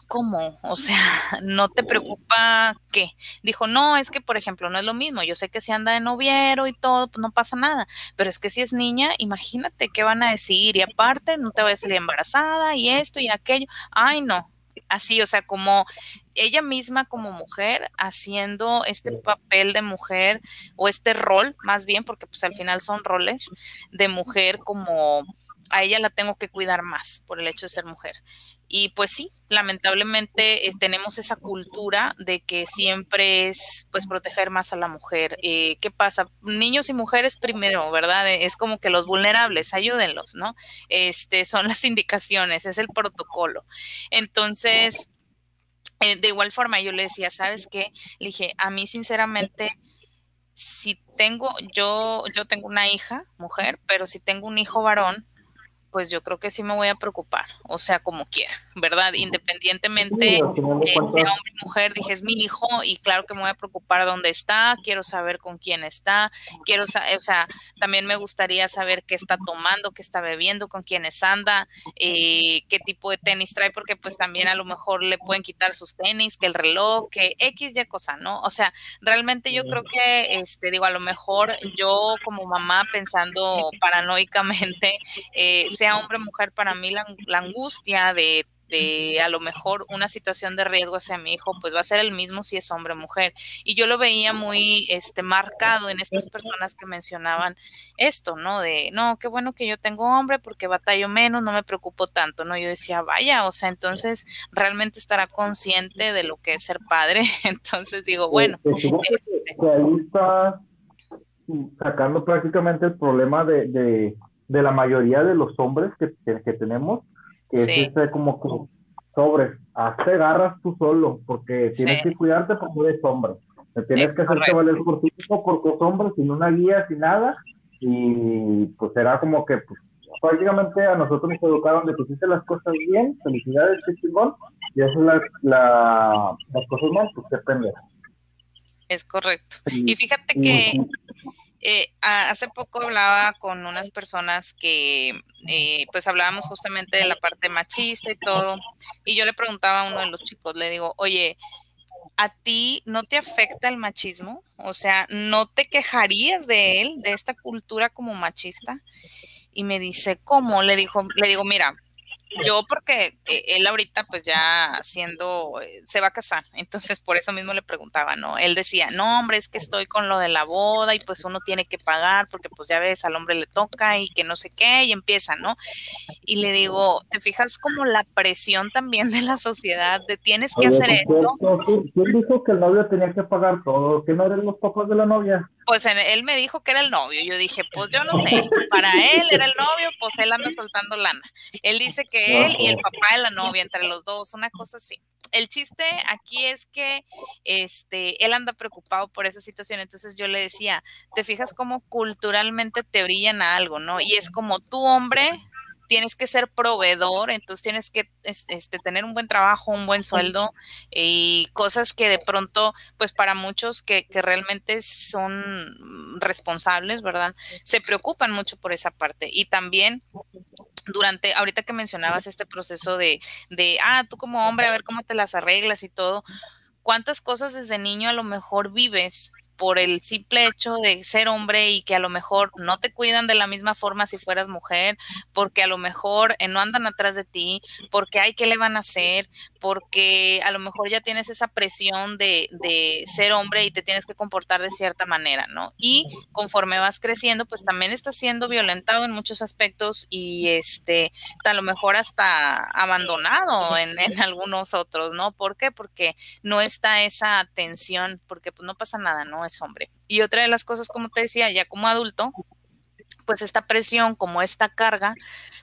¿cómo? O sea, ¿no te preocupa qué? Dijo, no, es que, por ejemplo, no es lo mismo. Yo sé que si anda de noviero y todo, pues no pasa nada. Pero es que si es niña, imagínate qué van a decir. Y aparte, no te va a salir embarazada y esto y aquello. Ay, no. Así, o sea, como ella misma como mujer haciendo este papel de mujer o este rol, más bien, porque pues al final son roles de mujer como a ella la tengo que cuidar más por el hecho de ser mujer. Y pues sí, lamentablemente eh, tenemos esa cultura de que siempre es pues proteger más a la mujer. Eh, ¿Qué pasa? Niños y mujeres primero, ¿verdad? Eh, es como que los vulnerables, ayúdenlos, ¿no? Este son las indicaciones, es el protocolo. Entonces, de igual forma yo le decía, ¿sabes qué? Le dije, a mí sinceramente si tengo, yo, yo tengo una hija, mujer, pero si tengo un hijo varón, pues yo creo que sí me voy a preocupar, o sea, como quiera, ¿verdad? Independientemente de sea hombre o mujer, dije, es mi hijo y claro que me voy a preocupar dónde está, quiero saber con quién está, quiero saber, o sea, también me gustaría saber qué está tomando, qué está bebiendo, con quiénes anda, eh, qué tipo de tenis trae, porque pues también a lo mejor le pueden quitar sus tenis, que el reloj, que X y cosa, ¿no? O sea, realmente yo creo que, este, digo, a lo mejor yo como mamá pensando paranoicamente, eh, sea hombre o mujer, para mí la, angustia de, a lo mejor una situación de riesgo hacia mi hijo, pues va a ser el mismo si es hombre o mujer. Y yo lo veía muy este, marcado en estas personas que mencionaban esto, ¿no? De, no, qué bueno que yo tengo hombre porque batallo menos, no me preocupo tanto, ¿no? Yo decía, vaya, o sea, entonces realmente estará consciente de lo que es ser padre. Entonces digo, bueno. Este ahí está sacando prácticamente el problema de de la mayoría de los hombres que, que, tenemos, que es este como que sobre, hazte garras tú solo, porque tienes que cuidarte porque eres hombre. Te tienes que hacerte valer por ti porque es hombre, sin una guía, sin nada, y pues será como que pues, prácticamente a nosotros nos educaron de que hiciste las cosas bien, felicidades, qué chingón, y eso es la, las cosas mal, pues qué pendejo. Es correcto. Y fíjate que eh, hace poco hablaba con unas personas que, eh, pues hablábamos justamente de la parte machista y todo, y yo le preguntaba a uno de los chicos, le digo, oye, ¿a ti no te afecta el machismo? O sea, ¿no te quejarías de él, de esta cultura como machista? Y me dice, ¿cómo? Le, dijo, le digo, mira, yo porque eh, él ahorita pues ya siendo, eh, se va a casar, entonces por eso mismo le preguntaba, ¿no? Él decía, no, hombre, es que estoy con lo de la boda y pues uno tiene que pagar porque pues ya ves, al hombre le toca y que no sé qué y empieza, ¿no? Y le digo, ¿te fijas como la presión también de la sociedad de tienes que hacer esto? ¿Quién dijo que el novio tenía que pagar todo? ¿Que no eran los papás de la novia? Pues él me dijo que era el novio, yo dije, pues yo no sé, para él era el novio, pues él anda soltando lana. Él dice que él y el papá de la novia, entre los dos, una cosa así. El chiste aquí es que este, él anda preocupado por esa situación, entonces yo le decía, te fijas cómo culturalmente te brillan a algo, ¿no? Y es como tu hombre tienes que ser proveedor, entonces tienes que este, tener un buen trabajo, un buen sueldo y cosas que de pronto, pues para muchos que, que, realmente son responsables, ¿verdad? Se preocupan mucho por esa parte. Y también durante, ahorita que mencionabas este proceso de, de, ah, tú como hombre, a ver cómo te las arreglas y todo, ¿cuántas cosas desde niño a lo mejor vives por el simple hecho de ser hombre y que a lo mejor no te cuidan de la misma forma si fueras mujer, porque a lo mejor eh, no andan atrás de ti, porque hay que le van a hacer, porque a lo mejor ya tienes esa presión de, de, ser hombre y te tienes que comportar de cierta manera, ¿no? Y conforme vas creciendo, pues también estás siendo violentado en muchos aspectos y este, a lo mejor hasta abandonado en, en algunos otros, ¿no? ¿Por qué? Porque no está esa atención, porque pues no pasa nada, ¿no? Es hombre. Y otra de las cosas, como te decía, ya como adulto, pues esta presión, como esta carga,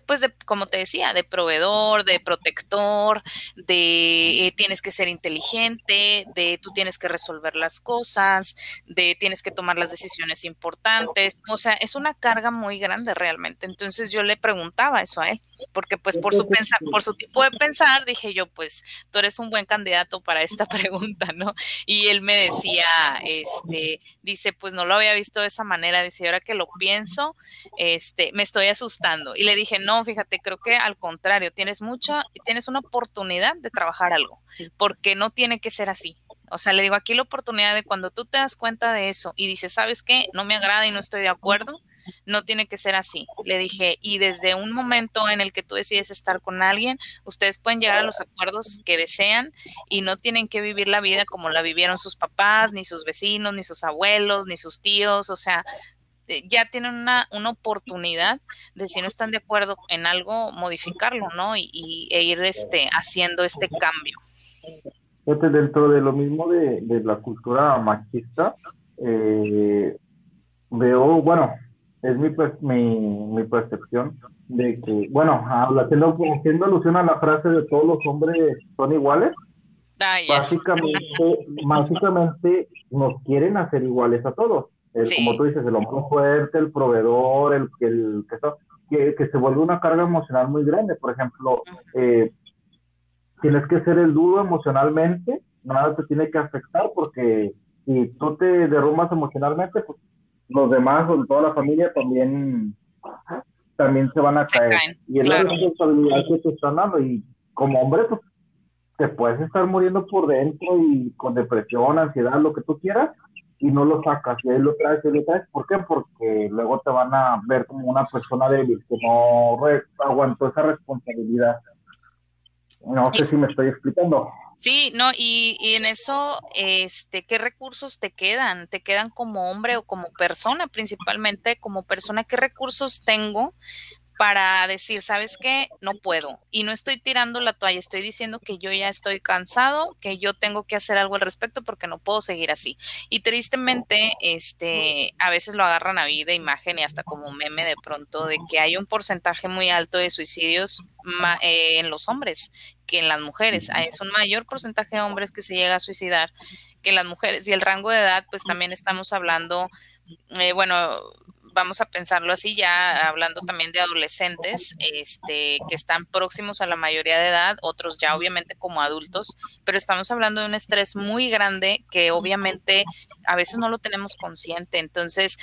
pues de, como te decía, de proveedor, de protector, de eh, tienes que ser inteligente, de tú tienes que resolver las cosas, de tienes que tomar las decisiones importantes, o sea, es una carga muy grande realmente. Entonces yo le preguntaba eso a él, porque pues por su por su tipo de pensar, dije yo, pues tú eres un buen candidato para esta pregunta, ¿no? Y él me decía, este, dice, pues no lo había visto de esa manera, dice, ahora que lo pienso, este, me estoy asustando. Y le dije, no, fíjate, creo que al contrario, tienes mucha, tienes una oportunidad de trabajar algo, porque no tiene que ser así. O sea, le digo, aquí la oportunidad de cuando tú te das cuenta de eso y dices, ¿sabes qué? No me agrada y no estoy de acuerdo, no tiene que ser así. Le dije, y desde un momento en el que tú decides estar con alguien, ustedes pueden llegar a los acuerdos que desean y no tienen que vivir la vida como la vivieron sus papás, ni sus vecinos, ni sus abuelos, ni sus tíos. O sea, ya tienen una, una oportunidad de si no están de acuerdo en algo, modificarlo, ¿no? Y, e ir este, haciendo este cambio. Dentro de lo mismo de, la cultura machista, eh, veo, bueno, es mi, mi, percepción de que, bueno, haciendo, haciendo alusión a la frase de todos los hombres son iguales, ah, básicamente, básicamente nos quieren hacer iguales a todos. Como tú dices, el hombre fuerte, el proveedor, el, el que, que, se vuelve una carga emocional muy grande. Por ejemplo, eh, tienes que ser el duro emocionalmente, nada te tiene que afectar porque si tú te derrumbas emocionalmente, pues los demás o toda la familia también también se van a caer. y es la responsabilidad que te están dando. Y como hombre, pues te puedes estar muriendo por dentro y con depresión, ansiedad, lo que tú quieras, y no lo sacas, y ahí lo traes, y lo traes. ¿Por qué? Porque luego te van a ver como una persona débil, que no aguantó esa responsabilidad. No sé si me estoy explicando. Sí, no, y, y, en eso, este, ¿qué recursos te quedan? ¿Te quedan como hombre o como persona? Principalmente como persona, ¿qué recursos tengo para decir, ¿sabes qué? No puedo. Y no estoy tirando la toalla, estoy diciendo que yo ya estoy cansado, que yo tengo que hacer algo al respecto porque no puedo seguir así. Y tristemente, este, a veces lo agarran a vida, imagen y hasta como meme de pronto de que hay un porcentaje muy alto de suicidios eh, en los hombres que en las mujeres. Es un mayor porcentaje de hombres que se llega a suicidar que las mujeres. Y el rango de edad, pues también estamos hablando, eh, bueno, vamos a pensarlo así, ya hablando también de adolescentes, este, que están próximos a la mayoría de edad, otros ya obviamente como adultos, pero estamos hablando de un estrés muy grande que obviamente a veces no lo tenemos consciente. Entonces,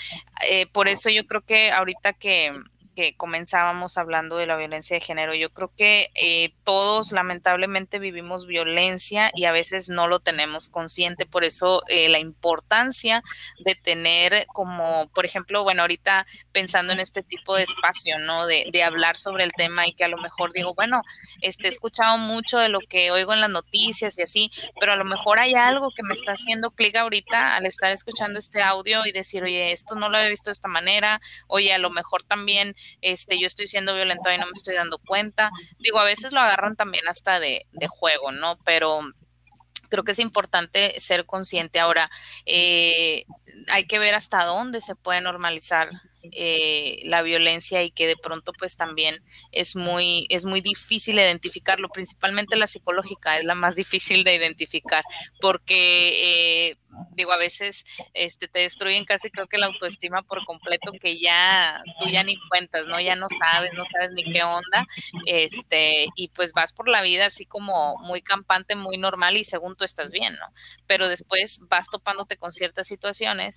eh, por eso yo creo que ahorita que que comenzábamos hablando de la violencia de género. Yo creo que eh, todos lamentablemente vivimos violencia y a veces no lo tenemos consciente. Por eso eh, la importancia de tener como, por ejemplo, bueno, ahorita pensando en este tipo de espacio, ¿no? De, de hablar sobre el tema y que a lo mejor digo, bueno, este, he escuchado mucho de lo que oigo en las noticias y así, pero a lo mejor hay algo que me está haciendo clic ahorita al estar escuchando este audio y decir, oye, esto no lo había visto de esta manera, oye, a lo mejor también este, yo estoy siendo violentada y no me estoy dando cuenta. Digo, a veces lo agarran también hasta de, de juego, ¿no? Pero creo que es importante ser consciente. Ahora, eh, hay que ver hasta dónde se puede normalizar eh, la violencia y que de pronto pues también es muy, es muy difícil identificarlo, principalmente la psicológica es la más difícil de identificar porque eh, digo, a veces este, te destruyen casi creo que la autoestima por completo, que ya tú ya ni cuentas, ¿no? Ya no sabes, no sabes ni qué onda, este, y pues vas por la vida así como muy campante, muy normal y según tú estás bien, ¿no? Pero después vas topándote con ciertas situaciones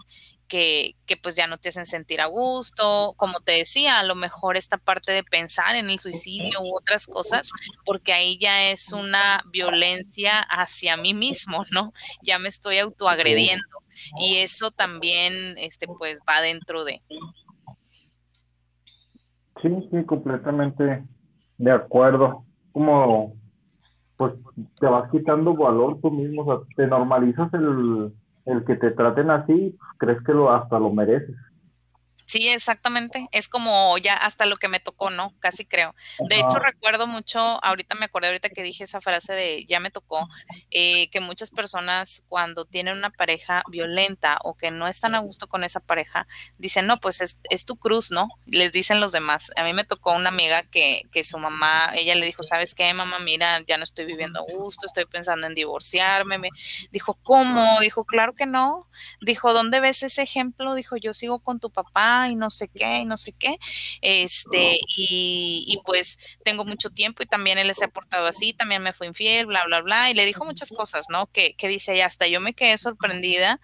que, que, pues ya no te hacen sentir a gusto, como te decía, a lo mejor esta parte de pensar en el suicidio u otras cosas, porque ahí ya es una violencia hacia mí mismo, ¿no? Ya me estoy autoagrediendo y eso también, este, pues va dentro de. Sí, sí, completamente de acuerdo. Como, pues te vas quitando valor tú mismo, o sea, te normalizas el el que te traten así, pues, crees que lo hasta lo mereces. Sí, exactamente. Es como ya hasta lo que me tocó, ¿no? Casi creo. De hecho, recuerdo mucho, ahorita me acordé, ahorita que dije esa frase de ya me tocó, eh, que muchas personas cuando tienen una pareja violenta o que no están a gusto con esa pareja, dicen, no, pues es, es tu cruz, ¿no? Les dicen los demás. A mí me tocó una amiga que, que su mamá, ella le dijo, ¿sabes qué, mamá? Mira, ya no estoy viviendo a gusto, estoy pensando en divorciarme. Me dijo, ¿cómo? Dijo, claro que no. Dijo, ¿dónde ves ese ejemplo? Dijo, yo sigo con tu papá y no sé qué y no sé qué. Este, y, y pues tengo mucho tiempo y también él se ha portado así, también me fue infiel, bla, bla, bla. Y le dijo muchas cosas, ¿no? Que, que dice, y hasta yo me quedé sorprendida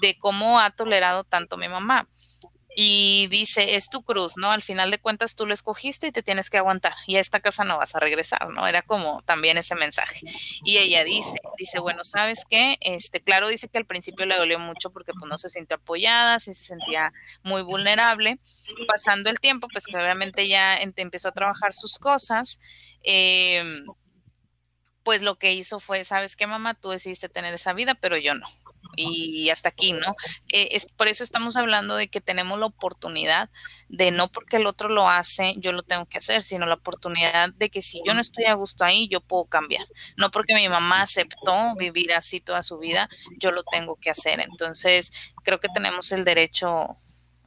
de cómo ha tolerado tanto mi mamá y dice, es tu cruz, ¿no? Al final de cuentas tú lo escogiste y te tienes que aguantar y a esta casa no vas a regresar, ¿no? Era como también ese mensaje. Y ella dice, dice, bueno, ¿sabes qué? Este, claro, dice que al principio le dolió mucho porque pues no se sintió apoyada, sí se sentía muy vulnerable. Pasando el tiempo, pues que obviamente ya empezó a trabajar sus cosas. Em, pues lo que hizo fue, ¿sabes qué, mamá? Tú decidiste tener esa vida, pero yo no y hasta aquí, ¿no? Eh, es, por eso estamos hablando de que tenemos la oportunidad de no porque el otro lo hace, yo lo tengo que hacer, sino la oportunidad de que si yo no estoy a gusto ahí, yo puedo cambiar. No porque mi mamá aceptó vivir así toda su vida, yo lo tengo que hacer. Entonces, creo que tenemos el derecho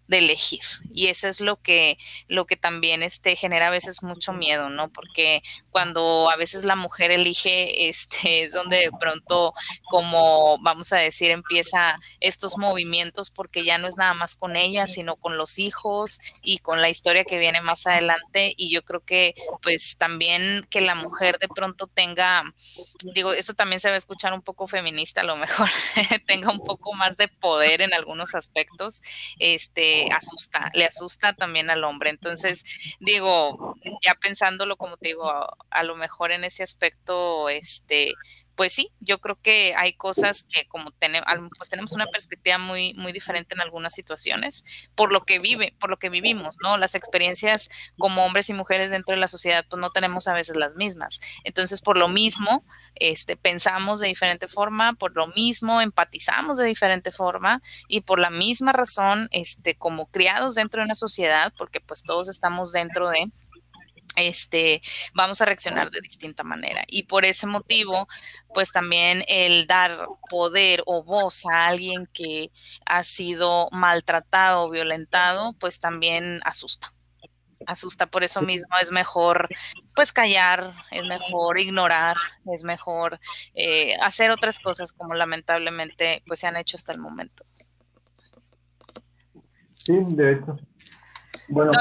de elegir. Y eso es lo que, lo que también este, genera a veces mucho miedo, ¿no? Porque cuando a veces la mujer elige, este, es donde de pronto, como vamos a decir, empieza estos movimientos porque ya no es nada más con ella, sino con los hijos y con la historia que viene más adelante. Y yo creo que, pues, también que la mujer de pronto tenga, digo, eso también se va a escuchar un poco feminista, a lo mejor, tenga un poco más de poder en algunos aspectos, este, asusta, le asusta también al hombre. Entonces, digo, ya pensándolo, como te digo, a, lo mejor en ese aspecto, este, pues sí, yo creo que hay cosas que como tenemos, pues tenemos una perspectiva muy, muy diferente en algunas situaciones por lo que vive, por lo que vivimos, ¿no? Las experiencias como hombres y mujeres dentro de la sociedad, pues no tenemos a veces las mismas. Entonces, por lo mismo, este, pensamos de diferente forma, por lo mismo empatizamos de diferente forma y por la misma razón, este, como criados dentro de una sociedad, porque pues todos estamos dentro de este, vamos a reaccionar de distinta manera. Y por ese motivo, pues también el dar poder o voz a alguien que ha sido maltratado o violentado, pues también asusta. Asusta por eso mismo, es mejor pues callar, es mejor ignorar, es mejor eh, hacer otras cosas como lamentablemente pues se han hecho hasta el momento. Sí, de hecho, bueno, no,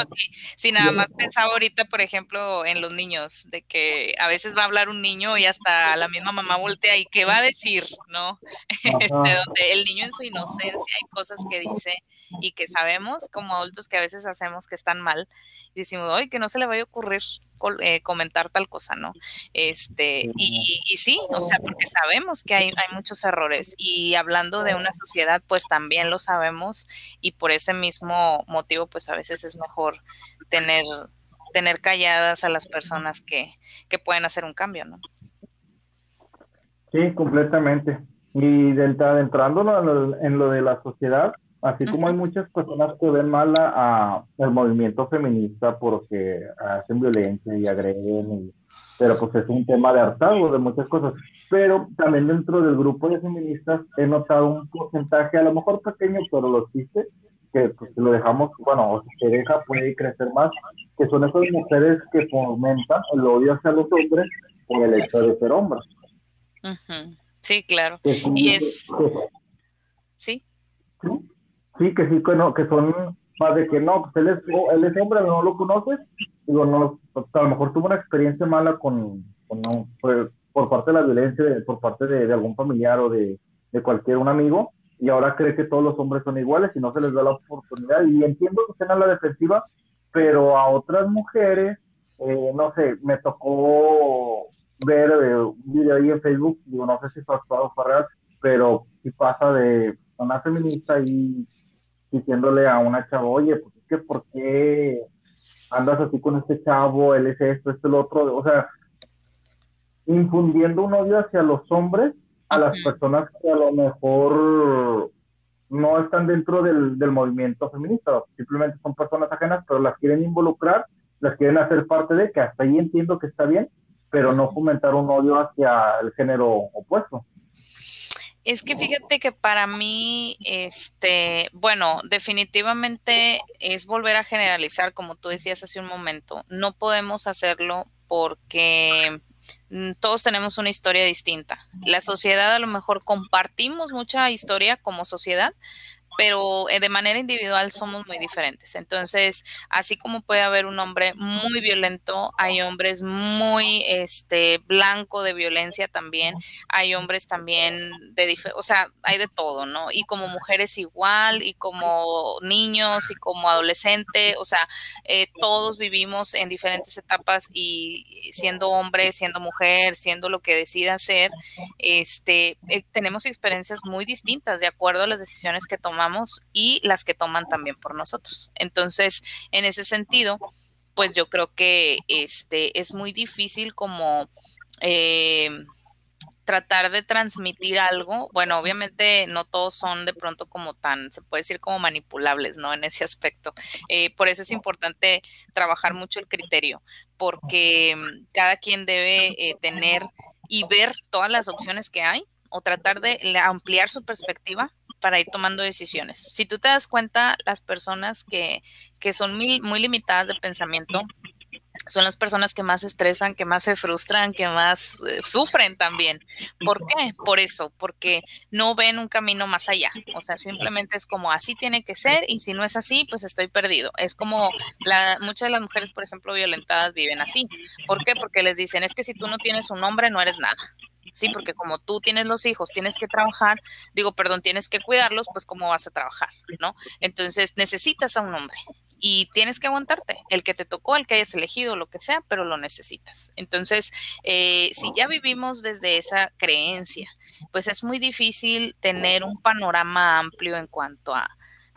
sí, nada más pensaba ahorita, por ejemplo, en los niños, de que a veces va a hablar un niño y hasta la misma mamá voltea y qué va a decir, ¿no? Este, donde el niño en su inocencia hay cosas que dice y que sabemos como adultos que a veces hacemos que están mal y decimos, oye, que no se le vaya a ocurrir eh, comentar tal cosa, ¿no? Este, y, y, sí, o sea, porque sabemos que hay, hay muchos errores y hablando de una sociedad, pues también lo sabemos y por ese mismo motivo, pues a veces es mejor tener, tener calladas a las personas que, que pueden hacer un cambio, ¿no? Sí, completamente. Y entrando en lo de la sociedad, así como hay muchas personas que ven mal a, el movimiento feminista porque hacen violencia y agreden, pero pues es un tema de hartazgo de muchas cosas. Pero también dentro del grupo de feministas he notado un porcentaje, a lo mejor pequeño, pero lo existe, que pues, lo dejamos, bueno, o si se deja puede crecer más, que son esas mujeres que fomentan el odio hacia los hombres por el hecho de ser hombres. Sí, claro. y es... ¿Sí? ¿Sí? Que sí, que, no, que son más de que no, pues él es, él es hombre, no lo conoces, digo, no, pues, a lo mejor tuvo una experiencia mala con, no, por, por, parte de la violencia, por parte de, de algún familiar o de, de cualquier un amigo, y ahora cree que todos los hombres son iguales y no se les da la oportunidad. Y entiendo que estén a la defensiva, pero a otras mujeres, eh, no sé, me tocó ver eh, un video ahí en Facebook, digo, no sé si fue actuado o real, pero si pasa de una feminista y diciéndole a una chava, oye, pues es que ¿por qué andas así con este chavo? Él es esto, esto, el otro. O sea, infundiendo un odio hacia los hombres a las personas que a lo mejor no están dentro del, del, movimiento feminista, simplemente son personas ajenas, pero las quieren involucrar, las quieren hacer parte de, que hasta ahí entiendo que está bien, pero no fomentar un odio hacia el género opuesto. Es que fíjate que para mí, este, bueno, definitivamente es volver a generalizar, como tú decías hace un momento. No podemos hacerlo porque Mm, todos tenemos una historia distinta. La sociedad a lo mejor compartimos mucha historia como sociedad, pero eh, de manera individual somos muy diferentes. Entonces, así como puede haber un hombre muy violento, hay hombres muy este blanco de violencia también, hay hombres también de o sea, hay de todo, ¿no? Y como mujeres igual, y como niños, y como adolescentes, o sea, eh, todos vivimos en diferentes etapas y siendo hombre, siendo mujer, siendo lo que decida ser, este, eh, tenemos experiencias muy distintas de acuerdo a las decisiones que tomamos y las que toman también por nosotros. Entonces, en ese sentido, pues yo creo que este es muy difícil como eh, tratar de transmitir algo, bueno, obviamente no todos son de pronto como tan, se puede decir como manipulables, ¿no? En ese aspecto. Eh, por eso es importante trabajar mucho el criterio, porque mm, cada quien debe eh, tener y ver todas las opciones que hay o tratar de ampliar su perspectiva para ir tomando decisiones. Si tú te das cuenta, las personas que, que son muy, muy limitadas de pensamiento, son las personas que más estresan, que más se frustran, que más eh, sufren también. ¿Por qué? Por eso, porque no ven un camino más allá. O sea, simplemente es como así tiene que ser y si no es así, pues estoy perdido. Es como la, muchas de las mujeres, por ejemplo, violentadas viven así. ¿Por qué? Porque les dicen, es que si tú no tienes un hombre, no eres nada. Sí, porque como tú tienes los hijos, tienes que trabajar, digo, perdón, tienes que cuidarlos, pues cómo vas a trabajar, ¿no? Entonces necesitas a un hombre y tienes que aguantarte, el que te tocó, el que hayas elegido, lo que sea, pero lo necesitas. Entonces, eh, si ya vivimos desde esa creencia, pues es muy difícil tener un panorama amplio en cuanto a,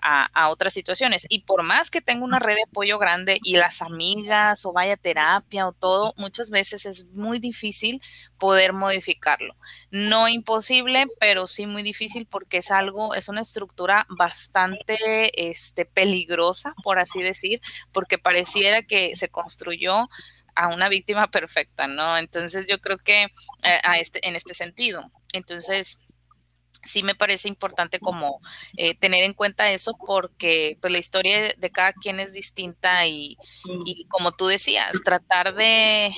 a, otras situaciones. Y por más que tenga una red de apoyo grande y las amigas o vaya terapia o todo, muchas veces es muy difícil poder modificarlo. No imposible, pero sí muy difícil porque es algo, es una estructura bastante este, peligrosa, por así decir, porque pareciera que se construyó a una víctima perfecta, ¿no? Entonces yo creo que eh, a este, en este sentido. Entonces, sí me parece importante como eh, tener en cuenta eso porque pues la historia de cada quien es distinta y, como tú decías, tratar de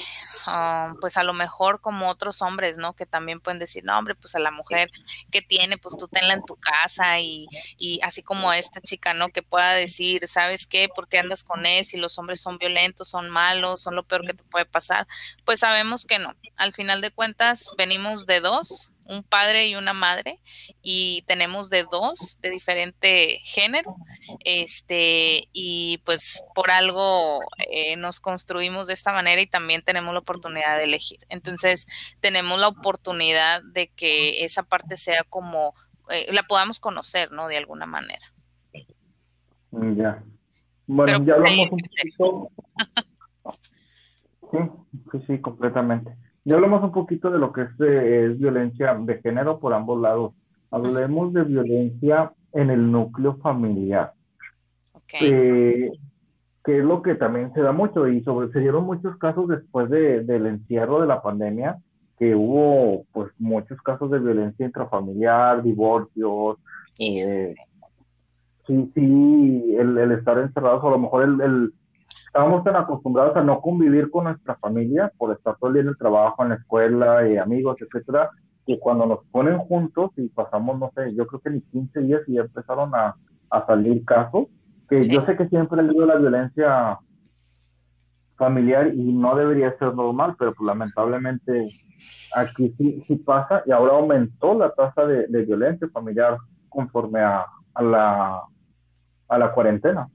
ah, pues a lo mejor como otros hombres, ¿no? Que también pueden decir, no, hombre, pues a la mujer que tiene, pues tú tenla en tu casa y, y así como esta chica, ¿no? Que pueda decir, ¿sabes qué? ¿Por qué andas con él? Si los hombres son violentos, son malos, son lo peor que te puede pasar. Pues sabemos que no. Al final de cuentas, venimos de dos un padre y una madre y tenemos de dos de diferente género este y pues por algo eh, nos construimos de esta manera y también tenemos la oportunidad de elegir. Entonces tenemos la oportunidad de que esa parte sea como eh, la podamos conocer no de alguna manera. Mm, ya. Bueno ya hablamos un poquito. Sí sí sí completamente ya hablamos un poquito de lo que es, violencia de género por ambos lados. Hablemos de violencia en el núcleo familiar. Eh, que es lo que también se da mucho y sobre, se dieron muchos casos después de, del encierro de la pandemia, que hubo pues muchos casos de violencia intrafamiliar, divorcios. Sí, eh, sí, sí, el, el, estar encerrados, a lo mejor el, el estábamos tan acostumbrados a no convivir con nuestra familia por estar todo el día en el trabajo, en la escuela, y amigos, etcétera, que cuando nos ponen juntos y pasamos, no sé, yo creo que ni 15 días y ya empezaron a, a salir casos, que yo sé que siempre ha habido la violencia familiar y no debería ser normal, pero pues lamentablemente aquí sí, sí pasa y ahora aumentó la tasa de, de violencia familiar conforme a, a, la, a la cuarentena.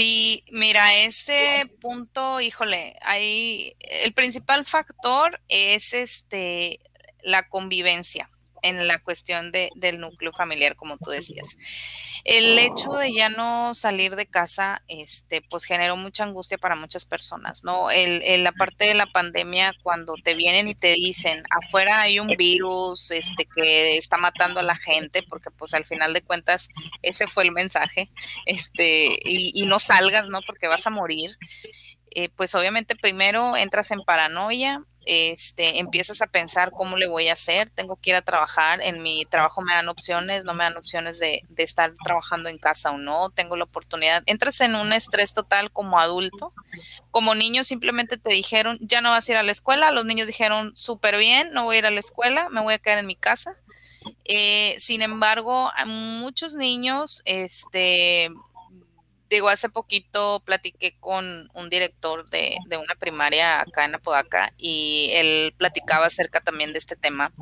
Sí, mira, ese punto, híjole, hay el principal factor es este la convivencia en la cuestión de, del núcleo familiar, como tú decías. El hecho de ya no salir de casa, este, pues generó mucha angustia para muchas personas, ¿no? El, la parte de la pandemia, cuando te vienen y te dicen, afuera hay un virus, este, que está matando a la gente, porque pues al final de cuentas ese fue el mensaje, este, y, y no salgas, ¿no? Porque vas a morir. Eh, pues obviamente primero entras en paranoia, este, empiezas a pensar cómo le voy a hacer, tengo que ir a trabajar, en mi trabajo me dan opciones, no me dan opciones de, de, estar trabajando en casa o no, tengo la oportunidad, entras en un estrés total como adulto, como niño simplemente te dijeron, ya no vas a ir a la escuela, los niños dijeron, súper bien, no voy a ir a la escuela, me voy a quedar en mi casa. Eh, sin embargo, muchos niños, este, digo, hace poquito platiqué con un director de, una primaria acá en Apodaca y él platicaba acerca también de este tema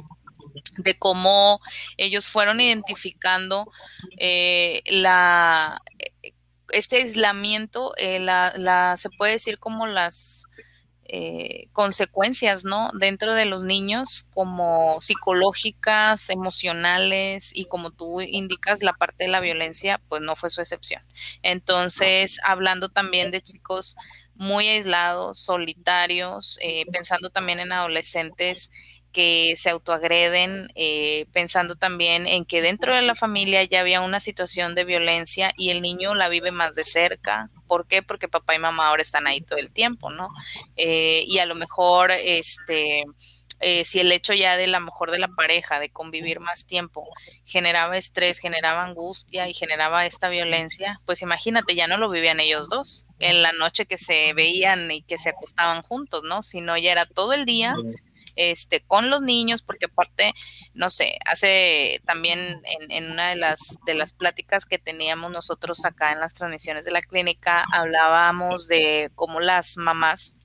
de cómo ellos fueron identificando eh, la este aislamiento, eh, la, la, se puede decir como las eh, consecuencias, ¿no? Dentro de los niños, como psicológicas, emocionales y como tú indicas, la parte de la violencia, pues no fue su excepción. Entonces, hablando también de chicos muy aislados, solitarios, eh, pensando también en adolescentes que se autoagreden, eh, pensando también en que dentro de la familia ya había una situación de violencia y el niño la vive más de cerca. ¿Por qué? Porque papá y mamá ahora están ahí todo el tiempo, ¿no? Eh, y a lo mejor, este, eh, si el hecho ya de la mejor de la pareja, de convivir más tiempo, generaba estrés, generaba angustia y generaba esta violencia, pues imagínate, ya no lo vivían ellos dos, en la noche que se veían y que se acostaban juntos, ¿no? Sino ya era todo el día este, con los niños, porque aparte, no sé, hace también en, una de las, de las pláticas que teníamos nosotros acá en las transmisiones de la clínica, hablábamos de cómo las mamás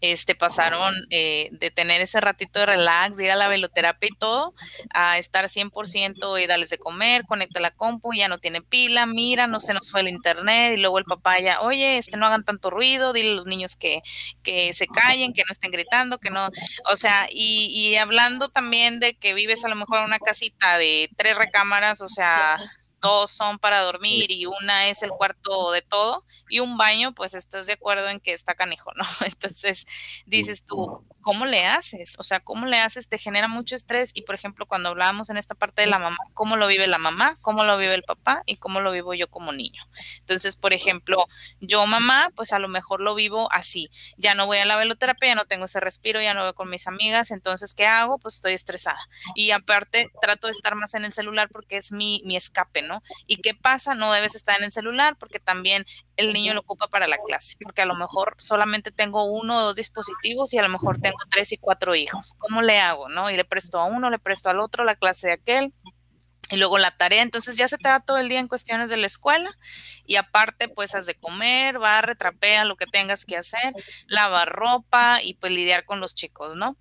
este, pasaron eh, de tener ese ratito de relax, de ir a la veloterapia y todo, a estar 100% y darles de comer, conecta la compu, ya no tiene pila, mira, no se nos fue el internet, y luego el papá ya, oye, este, no hagan tanto ruido, dile a los niños que, que se callen, que no estén gritando, que no, o sea, y, y hablando también de que vives a lo mejor en una casita de tres recámaras, o sea, dos son para dormir y una es el cuarto de todo y un baño, pues estás de acuerdo en que está canijo, ¿no? Entonces dices tú, ¿cómo le haces? O sea, ¿cómo le haces? Te genera mucho estrés y, por ejemplo, cuando hablábamos en esta parte de la mamá, ¿cómo lo vive la mamá? ¿Cómo lo vive el papá? ¿Y cómo lo vivo yo como niño? Entonces, por ejemplo, yo mamá, pues a lo mejor lo vivo así. Ya no voy a la veloterapia, ya no tengo ese respiro, ya no voy con mis amigas, entonces, ¿qué hago? Pues estoy estresada. Y aparte, trato de estar más en el celular porque es mi, mi escape, ¿no? ¿Y qué pasa? No debes estar en el celular porque también el niño lo ocupa para la clase, porque a lo mejor solamente tengo uno o dos dispositivos y a lo mejor tengo tres y cuatro hijos. ¿Cómo le hago? ¿No? Y le presto a uno, le presto al otro la clase de aquel, y luego la tarea, entonces ya se te va todo el día en cuestiones de la escuela y aparte pues has de comer, barre, trapea, lo que tengas que hacer, lavar ropa y pues lidiar con los chicos, ¿no?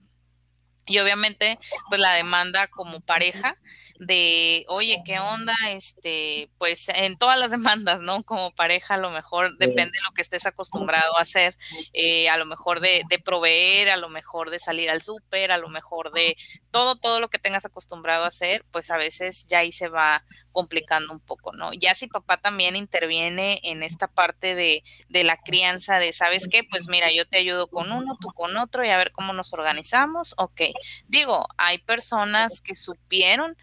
Y obviamente, pues la demanda como pareja de, oye, ¿qué onda? Este, pues en todas las demandas, ¿no? Como pareja, a lo mejor depende de lo que estés acostumbrado a hacer, eh, a lo mejor de, de, proveer, a lo mejor de salir al súper, a lo mejor de todo, todo lo que tengas acostumbrado a hacer, pues a veces ya ahí se va complicando un poco, ¿no? Ya si papá también interviene en esta parte de, de la crianza, de, ¿sabes qué? Pues mira, yo te ayudo con uno, tú con otro y a ver cómo nos organizamos, ok. Digo, hay personas que supieron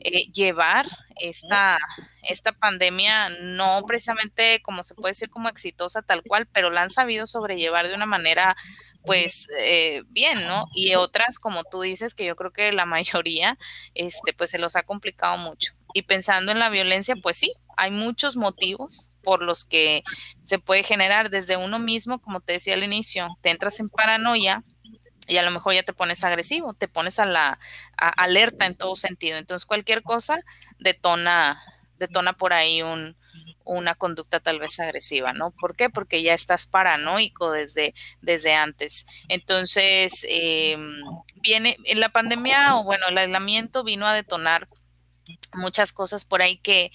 eh, llevar esta, esta pandemia, no precisamente como se puede decir como exitosa tal cual, pero la han sabido sobrellevar de una manera pues eh, bien, ¿no? Y otras, como tú dices, que yo creo que la mayoría, este, pues se los ha complicado mucho. Y pensando en la violencia, pues sí, hay muchos motivos por los que se puede generar desde uno mismo, como te decía al inicio, te entras en paranoia y a lo mejor ya te pones agresivo, te pones a la alerta en todo sentido. Entonces cualquier cosa detona, detona por ahí un, una conducta tal vez agresiva, ¿no? ¿Por qué? Porque ya estás paranoico desde, desde antes. Entonces, eh, viene, en la pandemia, o bueno, el aislamiento vino a detonar muchas cosas por ahí que,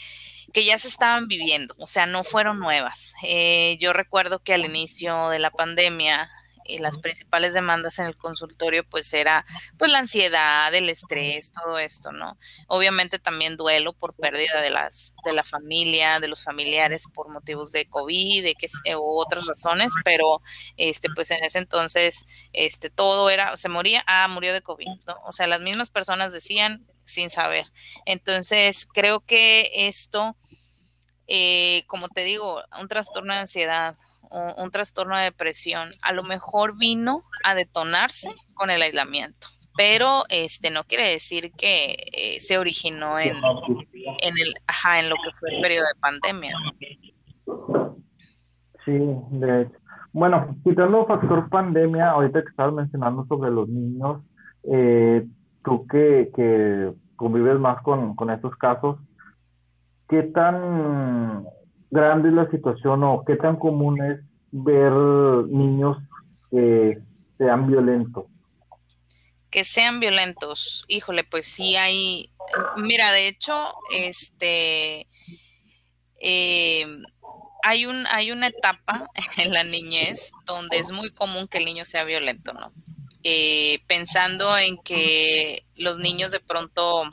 que ya se estaban viviendo, o sea, no fueron nuevas. Eh, yo recuerdo que al inicio de la pandemia, y las principales demandas en el consultorio pues era pues la ansiedad, el estrés, todo esto, ¿no? Obviamente también duelo por pérdida de las de la familia, de los familiares por motivos de COVID, de que u otras razones, pero este pues en ese entonces este todo era se moría, ah, murió de COVID, ¿no? O sea, las mismas personas decían sin saber. Entonces, creo que esto eh, como te digo, un trastorno de ansiedad, un, trastorno de depresión, a lo mejor vino a detonarse con el aislamiento, pero este no quiere decir que eh, se originó en, en el ajá, en lo que fue el periodo de pandemia. Sí, de Bueno, quitando factor pandemia, ahorita que estabas mencionando sobre los niños, eh, tú que, convives más con, con estos casos, ¿qué tan grande es la situación o qué tan común es ver niños que sean violentos? Que sean violentos. Híjole, pues sí hay. Mira, de hecho, este. Eh, hay, un, hay una etapa en la niñez donde es muy común que el niño sea violento, ¿no? Eh, pensando en que los niños de pronto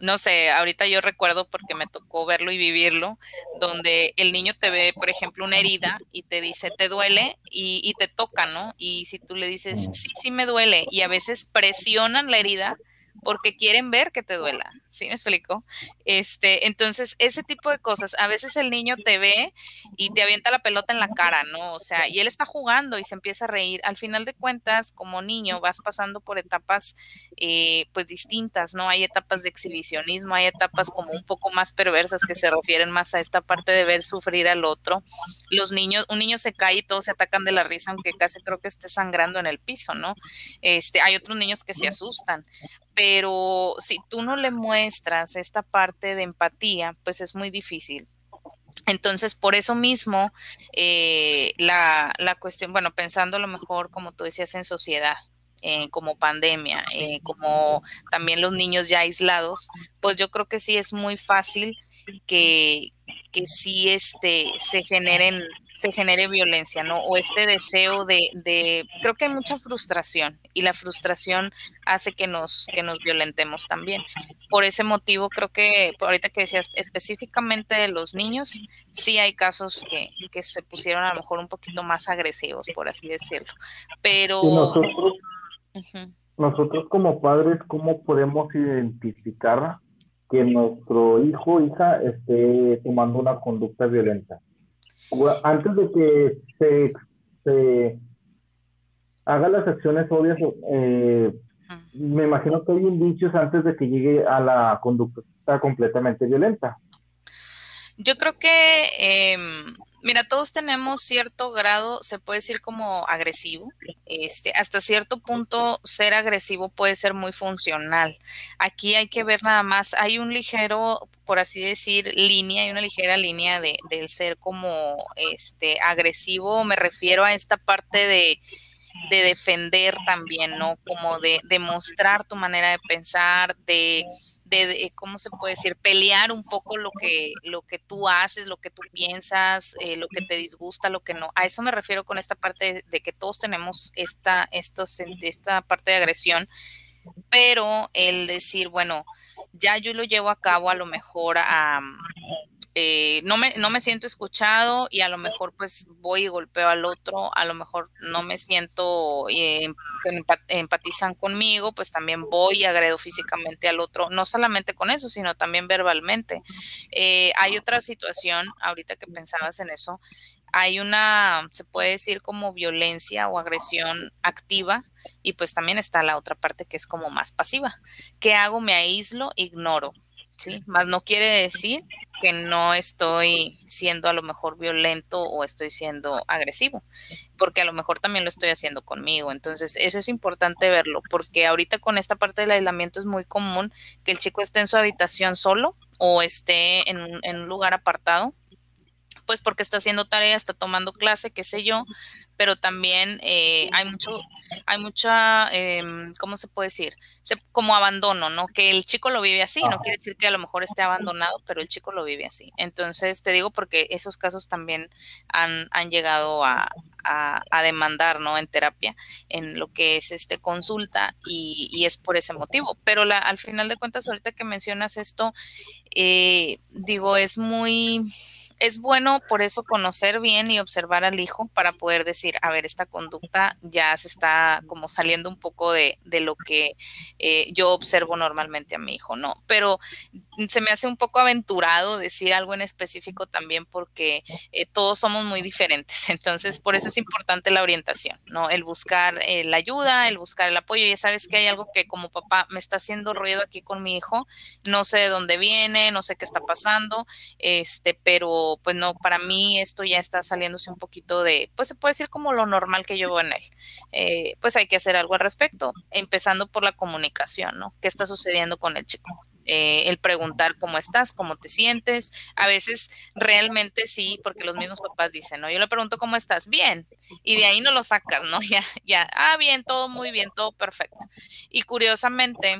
no sé, ahorita yo recuerdo porque me tocó verlo y vivirlo, donde el niño te ve, por ejemplo, una herida y te dice, te duele y, y te toca, ¿no? Y si tú le dices, sí, sí me duele, y a veces presionan la herida porque quieren ver que te duela, ¿sí me explico? Este, entonces, ese tipo de cosas, a veces el niño te ve y te avienta la pelota en la cara, ¿no? O sea, y él está jugando y se empieza a reír. Al final de cuentas, como niño, vas pasando por etapas, eh, pues, distintas, ¿no? Hay etapas de exhibicionismo, hay etapas como un poco más perversas que se refieren más a esta parte de ver sufrir al otro. Los niños, un niño se cae y todos se atacan de la risa, aunque casi creo que esté sangrando en el piso, ¿no? Este, hay otros niños que se asustan, pero si tú no le muestras esta parte de empatía, pues es muy difícil. Entonces, por eso mismo, eh, la, cuestión, bueno, pensando a lo mejor, como tú decías, en sociedad, eh, como pandemia, eh, como también los niños ya aislados, pues yo creo que sí es muy fácil que, que sí este, se generen se genere violencia, ¿no? O este deseo de, de, creo que hay mucha frustración y la frustración hace que nos, que nos violentemos también. Por ese motivo, creo que ahorita que decías específicamente de los niños, sí hay casos que, que se pusieron a lo mejor un poquito más agresivos, por así decirlo. Pero... nosotros, nosotros como padres, ¿cómo podemos identificar que nuestro hijo o hija esté tomando una conducta violenta? Antes de que se, se haga las acciones obvias, eh, me imagino que hay indicios antes de que llegue a la conducta completamente violenta. Yo creo que, em, mira, todos tenemos cierto grado, se puede decir como agresivo. Este, hasta cierto punto, ser agresivo puede ser muy funcional. Aquí hay que ver nada más, hay un ligero, por así decir, línea, hay una ligera línea de, del ser como este agresivo. Me refiero a esta parte de de defender también, ¿no? Como de demostrar tu manera de pensar, de, de, ¿cómo se puede decir? Pelear un poco lo que, lo que tú haces, lo que tú piensas, eh, lo que te disgusta, lo que no. A eso me refiero con esta parte de, que todos tenemos esta, esta parte de agresión, pero el decir, bueno, ya yo lo llevo a cabo a lo mejor a eh, no, me, no me siento escuchado y a lo mejor pues voy y golpeo al otro, a lo mejor no me siento eh, que empatizan conmigo, pues también voy y agredo físicamente al otro, no solamente con eso, sino también verbalmente. Eh, hay otra situación, ahorita que pensabas en eso, hay una, se puede decir como violencia o agresión activa y pues también está la otra parte que es como más pasiva. ¿Qué hago? Me aíslo, ignoro. ¿sí? Más no quiere decir que no estoy siendo a lo mejor violento o estoy siendo agresivo, porque a lo mejor también lo estoy haciendo conmigo. Entonces, eso es importante verlo, porque ahorita con esta parte del aislamiento es muy común que el chico esté en su habitación solo o esté en, en un lugar apartado pues porque está haciendo tarea, está tomando clase, qué sé yo, pero también eh, hay mucho, hay mucha, em, ¿cómo se puede decir? como abandono, ¿no? Que el chico lo vive así, no quiere decir que a lo mejor esté abandonado, pero el chico lo vive así. Entonces, te digo porque esos casos también han, han llegado a, a, demandar, ¿no? En terapia, en lo que es este consulta, y, y es por ese motivo. Pero la, al final de cuentas, ahorita que mencionas esto, eh, digo, es muy es bueno por eso conocer bien y observar al hijo para poder decir, a ver, esta conducta ya se está como saliendo un poco de, lo que eh, yo observo normalmente a mi hijo, ¿no? Pero se me hace un poco aventurado decir algo en específico también porque eh, todos somos muy diferentes. Entonces, por eso es importante la orientación, ¿no? El buscar eh, la ayuda, el buscar el apoyo. Ya sabes que hay algo que como papá me está haciendo ruido aquí con mi hijo, no sé de dónde viene, no sé qué está pasando, este, pero pues no, para mí esto ya está saliéndose un poquito de, pues se puede decir como lo normal que veo en él. Eh, pues hay que hacer algo al respecto, empezando por la comunicación, ¿no? ¿Qué está sucediendo con el chico? Eh, el preguntar cómo estás, cómo te sientes. A veces realmente sí, porque los mismos papás dicen, ¿no? Yo le pregunto cómo estás, bien, y de ahí no lo sacas, ¿no? Ya, ya, ah, bien, todo muy bien, todo perfecto. Y curiosamente,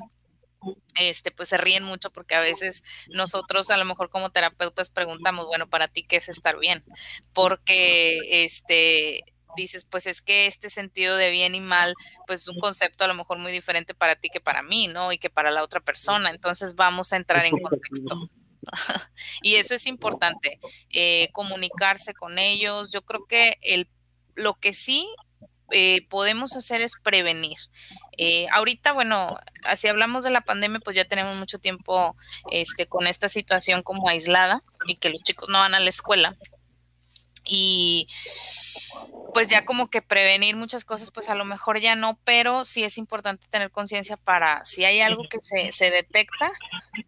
este, pues se ríen mucho porque a veces nosotros a lo mejor como terapeutas preguntamos, bueno, para ti, ¿qué es estar bien? Porque, este, dices, pues es que este sentido de bien y mal, pues es un concepto a lo mejor muy diferente para ti que para mí, ¿no? Y que para la otra persona. Entonces vamos a entrar en contexto. y eso es importante, eh, comunicarse con ellos. Yo creo que el, lo que sí eh, podemos hacer es prevenir. Eh, ahorita, bueno, así hablamos de la pandemia, pues ya tenemos mucho tiempo este, con esta situación como aislada y que los chicos no van a la escuela. Y pues ya como que prevenir muchas cosas, pues a lo mejor ya no, pero sí es importante tener conciencia para si hay algo que se, se, detecta,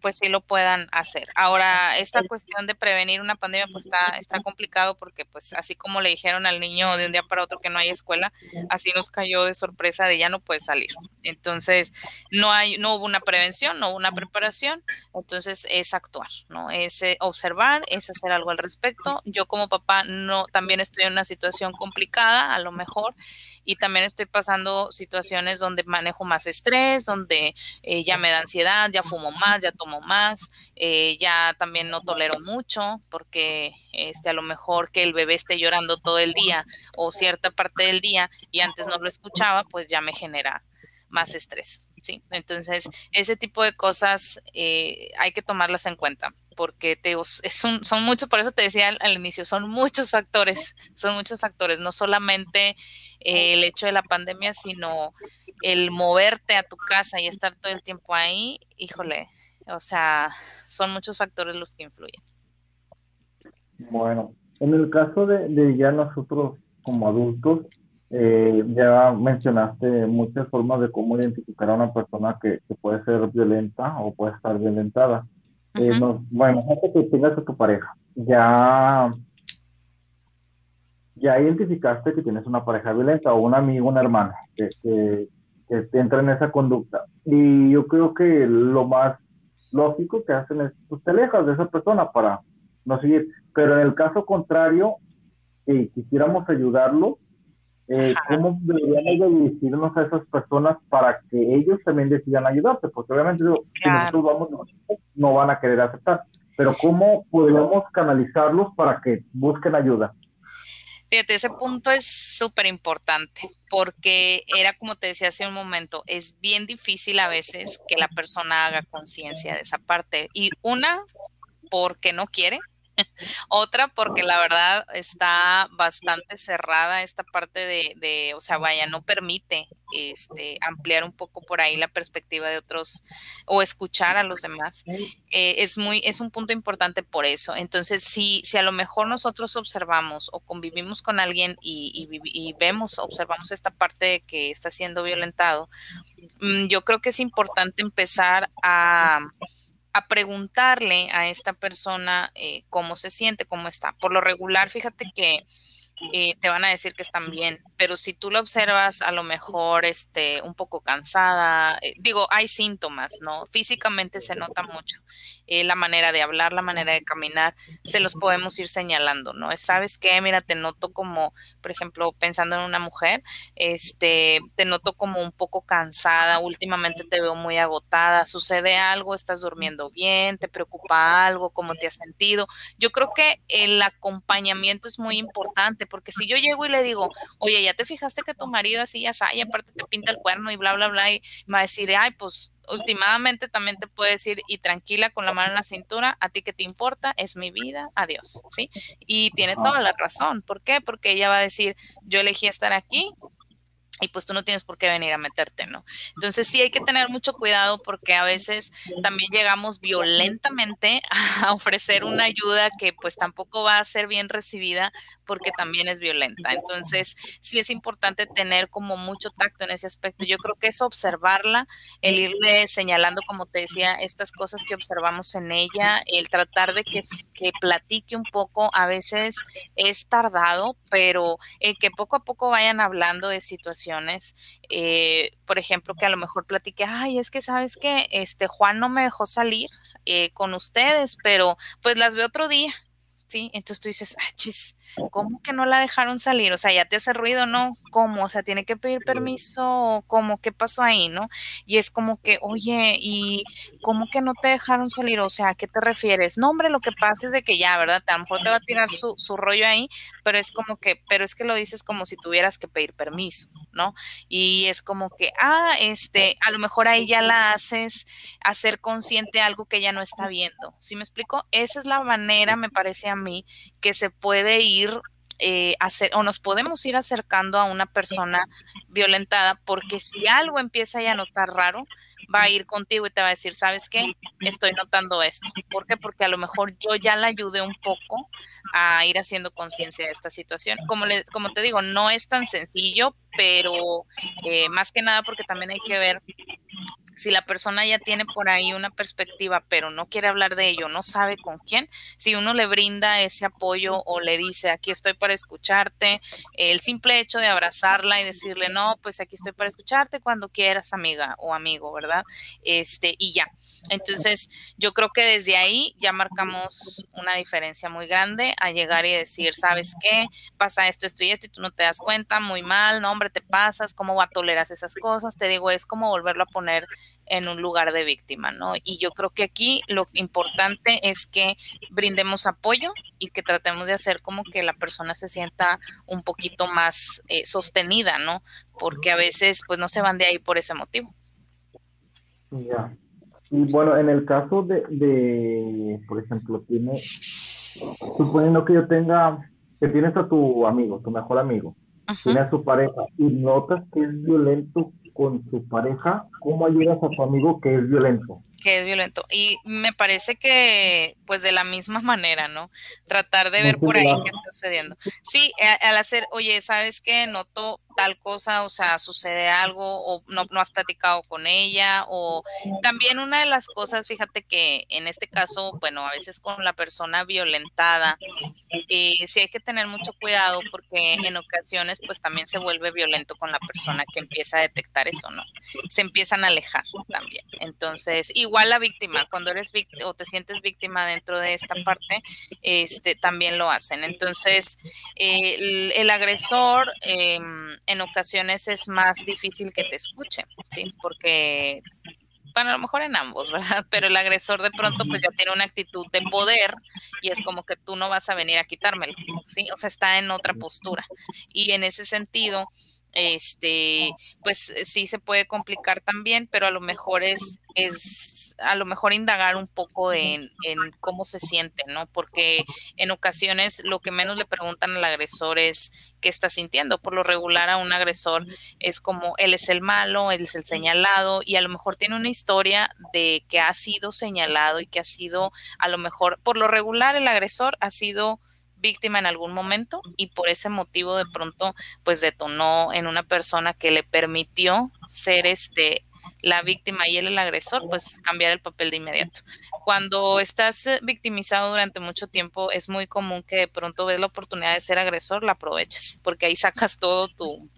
pues sí lo puedan hacer. Ahora, esta cuestión de prevenir una pandemia, pues está, está complicado porque pues así como le dijeron al niño de un día para otro que no hay escuela, así nos cayó de sorpresa de ya no puede salir. Entonces, no hay, no hubo una prevención, no hubo una preparación, entonces es actuar, ¿no? Es eh, observar, es hacer algo al respecto. Yo como papá no, también estoy en una situación complicada a lo mejor, y también estoy pasando situaciones donde manejo más estrés, donde eh, ya me da ansiedad, ya fumo más, ya tomo más, eh, ya también no tolero mucho, porque este, a lo mejor que el bebé esté llorando todo el día o cierta parte del día y antes no lo escuchaba, pues ya me genera más estrés. Sí, entonces ese tipo de cosas eh, hay que tomarlas en cuenta porque te, es son muchos, por eso te decía al, inicio, son muchos factores, son muchos factores, no solamente eh, el hecho de la pandemia, sino el moverte a tu casa y estar todo el tiempo ahí, híjole, o sea, son muchos factores los que influyen. Bueno, en el caso de, ya nosotros como adultos, eh, ya mencionaste muchas formas de cómo identificar a una persona que, que puede ser violenta o puede estar violentada. Eh, bueno, imagínate que tengas a tu pareja. Ya, ya identificaste que tienes una pareja violenta o un amigo, una hermana que, que, entra en esa conducta. Y yo creo que lo más lógico que hacen es, pues te alejas de esa persona para no seguir. Pero en el caso contrario, si quisiéramos ayudarlo, eh, ¿cómo deberíamos dirigirnos a esas personas para que ellos también decidan ayudarte? Porque obviamente si nosotros vamos, no van a querer aceptar, pero ¿cómo podríamos canalizarlos para que busquen ayuda? Fíjate, ese punto es súper importante porque era como te decía hace un momento, es bien difícil a veces que la persona haga conciencia de esa parte. Y una, porque no quiere, Otra, porque la verdad está bastante cerrada esta parte de, o sea, vaya, no permite este, ampliar un poco por ahí la perspectiva de otros o escuchar a los demás. Eh, es muy, es un punto importante por eso. Entonces, si, si a lo mejor nosotros observamos o convivimos con alguien y, y vemos, observamos esta parte de que está siendo violentado, mm, yo creo que es importante empezar a a preguntarle a esta persona eh, cómo se siente, cómo está. Por lo regular, fíjate que eh, te van a decir que están bien, pero si tú lo observas a lo mejor este, un poco cansada, eh, digo, hay síntomas, ¿no? Físicamente se nota mucho. La manera de hablar, la manera de caminar, se los podemos ir señalando, ¿no? ¿Sabes qué? Mira, te noto como, por ejemplo, pensando en una mujer, este, te noto como un poco cansada, últimamente te veo muy agotada, sucede algo, estás durmiendo bien, te preocupa algo, cómo te has sentido. Yo creo que el acompañamiento es muy importante porque si yo llego y le digo, oye, ya te fijaste que tu marido así ya sabe, y aparte te pinta el cuerno y bla, bla, bla, y me va a decir, ay, pues últimamente también te puede decir, y tranquila con la mano en la cintura, a ti que te importa, es mi vida, adiós, ¿sí? Y tiene toda la razón. ¿Por qué? Porque ella va a decir, yo elegí estar aquí, y pues tú no tienes por qué venir a meterte, ¿no? Entonces sí hay que tener mucho cuidado porque a veces también llegamos violentamente a ofrecer una ayuda que pues tampoco va a ser bien recibida porque también es violenta. Entonces sí es importante tener como mucho tacto en ese aspecto. Yo creo que es observarla, el irle señalando, como te decía, estas cosas que observamos en ella, el tratar de que, que platique un poco, a veces es tardado, pero que poco a poco vayan hablando de situaciones eh, por ejemplo, que a lo mejor platique, ay, es que sabes que este Juan no me dejó salir eh, con ustedes, pero pues las veo otro día, ¿sí? Entonces tú dices, ah, chis, ¿cómo que no la dejaron salir? O sea, ya te hace ruido, ¿no? ¿Cómo? O sea, tiene que pedir permiso, ¿cómo? ¿Qué pasó ahí, no? Y es como que, oye, ¿y cómo que no te dejaron salir? O sea, ¿a qué te refieres? No, hombre, lo que pasa es de que ya, ¿verdad? A lo te va a tirar su, rollo ahí, pero es como que, pero es que lo dices como si tuvieras que pedir permiso, ¿no? Y es como que, ah, este, a lo mejor ahí ya la haces hacer consciente algo que ella no está viendo. ¿Sí me explico? Esa es la manera, me parece a mí, que se puede ir eh, hacer, o nos podemos ir acercando a una persona violentada, porque si algo empieza ya a notar raro, va a ir contigo y te va a decir, ¿sabes qué? Estoy notando esto. ¿Por qué? Porque a lo mejor yo ya la ayudé un poco a ir haciendo conciencia de esta situación. Como, le, como te digo, no es tan sencillo, pero eh, más que nada porque también hay que ver si la persona ya tiene por ahí una perspectiva, pero no quiere hablar de ello, no sabe con quién, si uno le brinda ese apoyo o le dice, aquí estoy para escucharte, el simple hecho de abrazarla y decirle, no, pues aquí estoy para escucharte cuando quieras, amiga o amigo, ¿verdad? Este, y ya. Entonces, yo creo que desde ahí ya marcamos una diferencia muy grande a llegar y decir, ¿sabes qué? Pasa esto, esto y esto, y tú no te das cuenta, muy mal, no, hombre, te pasas, ¿cómo va a tolerar esas cosas? Te digo, es como volverlo a poner en un lugar de víctima, ¿no? Y yo creo que aquí lo importante es que brindemos apoyo y que tratemos de hacer como que la persona se sienta un poquito más eh, sostenida, ¿no? Porque a veces pues no se van de ahí por ese motivo. Ya. Y bueno, en el caso de, de, por ejemplo, tiene, suponiendo que yo tenga, que tienes a tu amigo, tu mejor amigo, tiene a su pareja y notas que es violento con su pareja, ¿cómo ayudas a tu amigo que es violento? Que es violento. Y me parece que, pues de la misma manera, ¿no? Tratar de ver por ahí qué está sucediendo. Sí, al hacer, oye, ¿sabes qué? Noto tal cosa, o sea, sucede algo, o no, no has platicado con ella, o también una de las cosas, fíjate que en este caso, bueno, a veces con la persona violentada, eh, sí hay que tener mucho cuidado porque en ocasiones pues también se vuelve violento con la persona que empieza a detectar eso, ¿no? Se empiezan a alejar también. Entonces, igual la víctima, cuando eres víctima o te sientes víctima dentro de esta parte, este, también lo hacen. Entonces, eh, el, el, agresor eh, en ocasiones es más difícil que te escuche, ¿sí? Porque bueno, a lo mejor en ambos, ¿verdad? Pero el agresor de pronto pues ya tiene una actitud de poder y es como que tú no vas a venir a quitármelo, ¿sí? O sea, está en otra postura. Y en ese sentido, este, pues sí se puede complicar también, pero a lo mejor es, es a lo mejor indagar un poco en, en, cómo se siente, ¿no? Porque en ocasiones lo que menos le preguntan al agresor es qué está sintiendo. Por lo regular a un agresor es como él es el malo, él es el señalado y a lo mejor tiene una historia de que ha sido señalado y que ha sido a lo mejor, por lo regular el agresor ha sido víctima en algún momento y por ese motivo de pronto pues detonó en una persona que le permitió ser este la víctima y él el agresor, pues cambiar el papel de inmediato. Cuando estás eh, victimizado durante mucho tiempo, es muy común que de pronto ves la oportunidad de ser agresor, la aproveches, porque ahí sacas todo tu,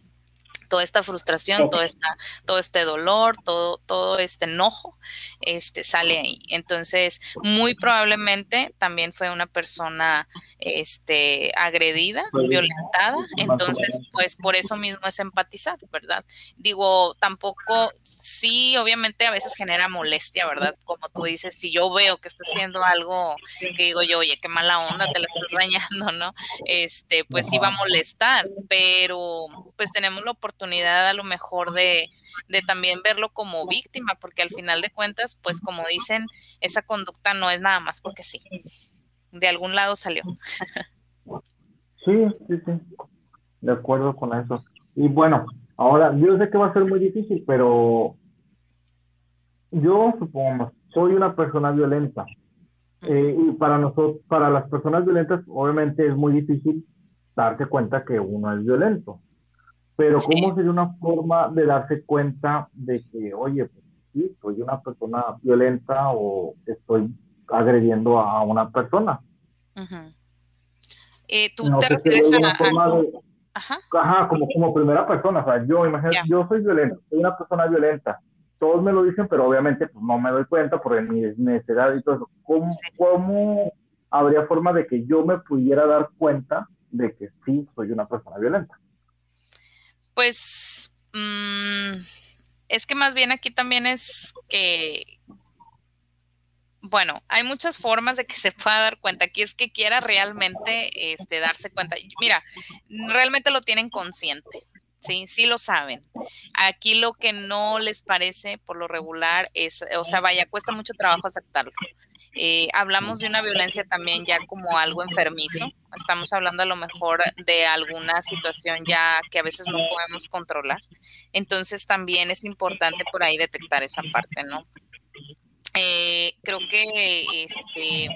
toda esta frustración, todo, esta, todo este dolor, todo, todo este enojo, este, sale ahí. Entonces, muy probablemente también fue una persona este, agredida, violentada, entonces, pues por eso mismo es empatizar, ¿verdad? Digo, tampoco, sí, obviamente a veces genera molestia, ¿verdad? Como tú dices, si yo veo que está haciendo algo que digo yo, oye, qué mala onda, te la estás bañando, ¿no? Este, pues sí va a molestar, pero pues tenemos la oportunidad a lo mejor de, de también verlo como víctima, porque al final de cuentas, pues como dicen, esa conducta no es nada más porque sí. De algún lado salió. Sí, sí, sí. De acuerdo con eso. Y bueno, ahora yo sé que va a ser muy difícil, pero yo supongo, soy una persona violenta. Eh, y para nosotros, para las personas violentas, obviamente es muy difícil darse cuenta que uno es violento. Pero ¿cómo sería una forma de darse cuenta de que, oye, pues sí, soy una persona violenta o estoy agrediendo a una persona? eh, ¿Tú te refieres a... Ajá. Ajá, como, como primera persona, o sea, yo, imagínate, yo soy violenta, soy una persona violenta. Todos me lo dicen, pero obviamente pues, no me doy cuenta por mi necesidad y todo eso. ¿Cómo, ¿Cómo habría forma de que yo me pudiera dar cuenta de que sí soy una persona violenta? Pues mm, es que más bien aquí también es que, bueno, hay muchas formas de que se pueda dar cuenta. Aquí es que quiera realmente este, darse cuenta. Mira, realmente lo tienen consciente. Sí, sí lo saben. Aquí lo que no les parece por lo regular es, o sea, vaya, cuesta mucho trabajo aceptarlo. Eh, hablamos de una violencia también ya como algo enfermizo. Estamos hablando a lo mejor de alguna situación ya que a veces no podemos controlar. Entonces también es importante por ahí detectar esa parte, ¿no? Eh, creo que este,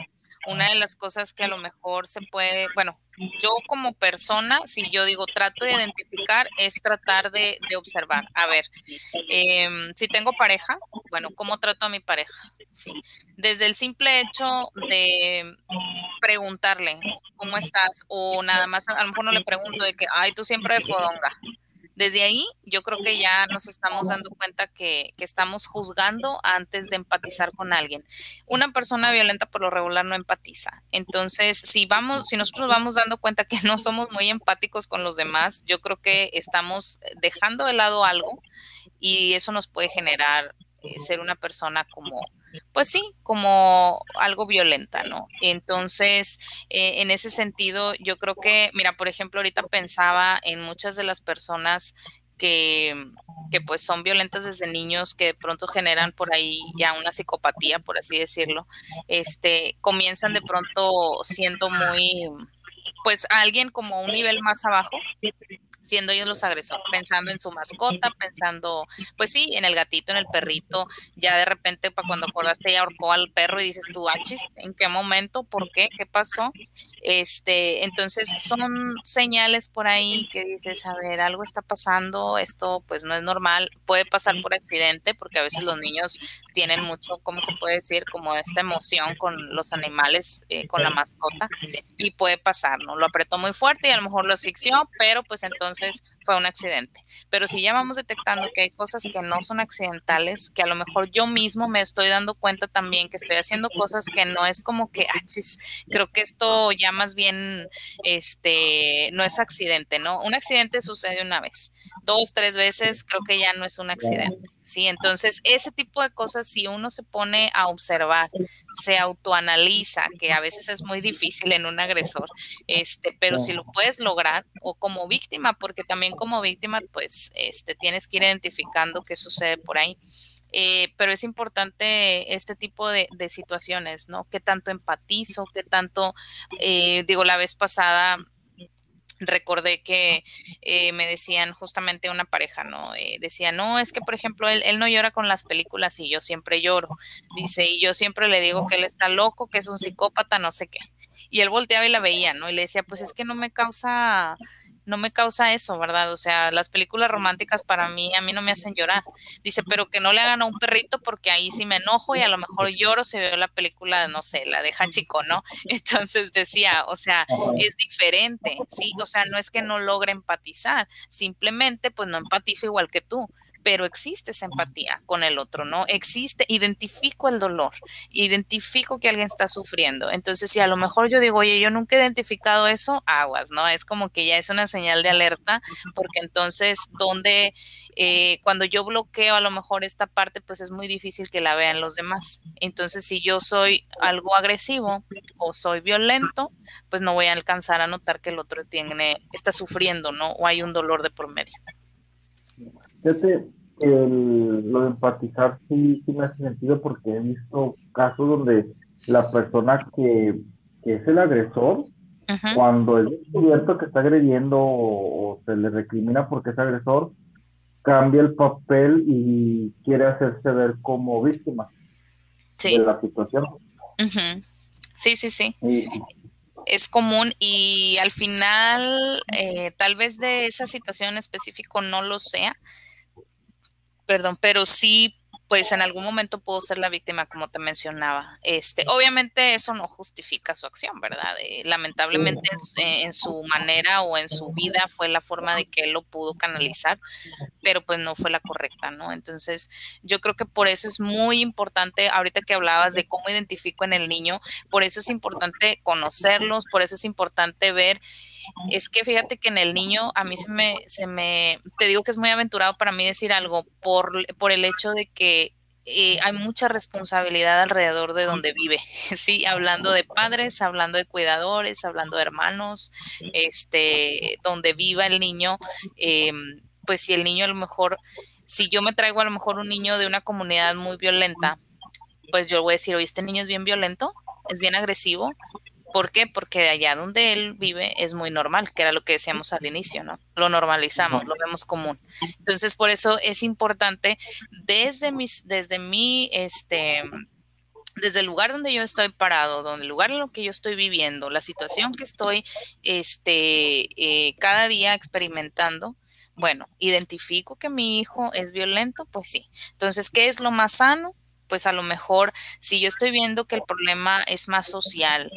una de las cosas que a lo mejor se puede, bueno, yo como persona, si yo digo trato de identificar, es tratar de, observar. A ver, em, si tengo pareja, bueno, ¿cómo trato a mi pareja? Sí. Desde el simple hecho de preguntarle, ¿cómo estás? O nada más, a lo mejor no le pregunto de que, ay, tú siempre de fodonga desde ahí yo creo que ya nos estamos dando cuenta que, estamos juzgando antes de empatizar con alguien. Una persona violenta por lo regular no empatiza. Entonces, si vamos, si nosotros vamos dando cuenta que no somos muy empáticos con los demás, yo creo que estamos dejando de lado algo y eso nos puede generar eh, ser una persona como pues sí, como algo violenta, ¿no? Entonces, eh, en ese sentido, yo creo que, mira, por ejemplo, ahorita pensaba en muchas de las personas que, que, pues son violentas desde niños, que de pronto generan por ahí ya una psicopatía, por así decirlo, este, comienzan de pronto siendo muy, pues alguien como un nivel más abajo, siendo ellos los agresores, pensando en su mascota, pensando, pues sí, en el gatito, en el perrito, ya de repente para cuando acordaste ya ahorcó al perro y dices tú, achis, ¿en qué momento? ¿Por qué? ¿Qué pasó? Este, entonces son señales por ahí que dices, a ver, algo está pasando, esto pues no es normal, puede pasar por accidente, porque a veces los niños tienen mucho, ¿cómo se puede decir? Como esta emoción con los animales, eh, con la mascota, y puede pasar, ¿no? Lo apretó muy fuerte y a lo mejor lo asfixió, pero pues entonces entonces fue un accidente. Pero si ya vamos detectando que hay cosas que no son accidentales, que a lo mejor yo mismo me estoy dando cuenta también que estoy haciendo cosas que no es como que, ah, creo que esto ya más bien, este, no es accidente, ¿no? Un accidente sucede una vez, dos, tres veces, creo que ya no es un accidente. Sí, entonces ese tipo de cosas, si uno se pone a observar, se autoanaliza, que a veces es muy difícil en un agresor, este, pero si lo puedes lograr, o como víctima, porque también como víctima, pues, este, tienes que ir identificando qué sucede por ahí. Eh, pero es importante este tipo de, situaciones, ¿no? ¿Qué tanto empatizo? ¿Qué tanto, eh, digo, la vez pasada recordé que eh, me decían justamente una pareja, ¿no? Eh, decía, no, es que por ejemplo él, él, no llora con las películas y yo siempre lloro. Dice, y yo siempre le digo que él está loco, que es un psicópata, no sé qué. Y él volteaba y la veía, ¿no? Y le decía, pues es que no me causa no me causa eso, ¿verdad? O sea, las películas románticas para mí, a mí no me hacen llorar. Dice, pero que no le hagan a un perrito porque ahí sí me enojo y a lo mejor lloro si veo la película, no sé, la de Hachiko, ¿no? Entonces decía, o sea, es diferente, ¿sí? O sea, no es que no logre empatizar, simplemente pues no empatizo igual que tú pero existe esa empatía con el otro, ¿no? Existe, identifico el dolor, identifico que alguien está sufriendo. Entonces, si a lo mejor yo digo, oye, yo nunca he identificado eso, aguas, ¿no? Es como que ya es una señal de alerta, porque entonces, donde, eh, cuando yo bloqueo a lo mejor esta parte, pues es muy difícil que la vean los demás. Entonces, si yo soy algo agresivo o soy violento, pues no voy a alcanzar a notar que el otro tiene, está sufriendo, ¿no? O hay un dolor de por medio. Fíjate, el, lo de empatizar sí, sí me hace sentido porque he visto casos donde la persona que, es el agresor, cuando es descubierto que está agrediendo o, se le recrimina porque es agresor, cambia el papel y quiere hacerse ver como víctima de la situación. Sí, sí, sí. es común y al final eh, tal vez de esa situación en específico no lo sea, perdón, pero sí pues en algún momento pudo ser la víctima, como te mencionaba. Este, obviamente eso no justifica su acción, ¿verdad? Eh, lamentablemente en, su manera o en su vida fue la forma de que él lo pudo canalizar, pero pues no fue la correcta, ¿no? Entonces, yo creo que por eso es muy importante, ahorita que hablabas de cómo identifico en el niño, por eso es importante conocerlos, por eso es importante ver es que fíjate que en el niño a mí se me, se me, te digo que es muy aventurado para mí decir algo por, por el hecho de que eh, hay mucha responsabilidad alrededor de donde vive, sí, hablando de padres, hablando de cuidadores, hablando de hermanos, este, donde viva el niño, em, pues si el niño a lo mejor, si yo me traigo a lo mejor un niño de una comunidad muy violenta, pues yo voy a decir, oye, este niño es bien violento, es bien agresivo, ¿Por qué? Porque allá donde él vive es muy normal, que era lo que decíamos al inicio, ¿no? Lo normalizamos, lo vemos común. Entonces, por eso es importante desde mis, desde mi, este, desde el lugar donde yo estoy parado, donde el lugar en lo que yo estoy viviendo, la situación que estoy, este, eh, cada día experimentando, bueno, identifico que mi hijo es violento, pues sí. Entonces, ¿qué es lo más sano? Pues a lo mejor si yo estoy viendo que el problema es más social,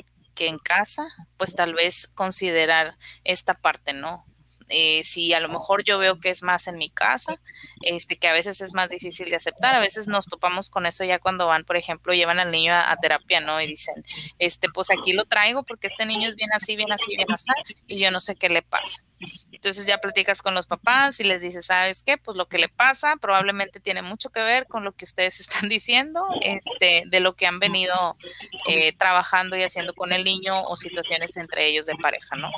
en casa, pues tal vez considerar esta parte, ¿no? Eh, si a lo mejor yo veo que es más en mi casa, este, que a veces es más difícil de aceptar, a veces nos topamos con eso ya cuando van, por ejemplo, llevan al niño a, terapia, ¿no? Y dicen, este, pues aquí lo traigo porque este niño es bien así, bien así, bien así, y yo no sé qué le pasa. Entonces ya platicas con los papás y les dices, ¿sabes qué? Pues lo que le pasa probablemente tiene mucho que ver con lo que ustedes están diciendo, este, de lo que han venido eh, trabajando y haciendo con el niño o situaciones entre ellos de pareja, ¿no?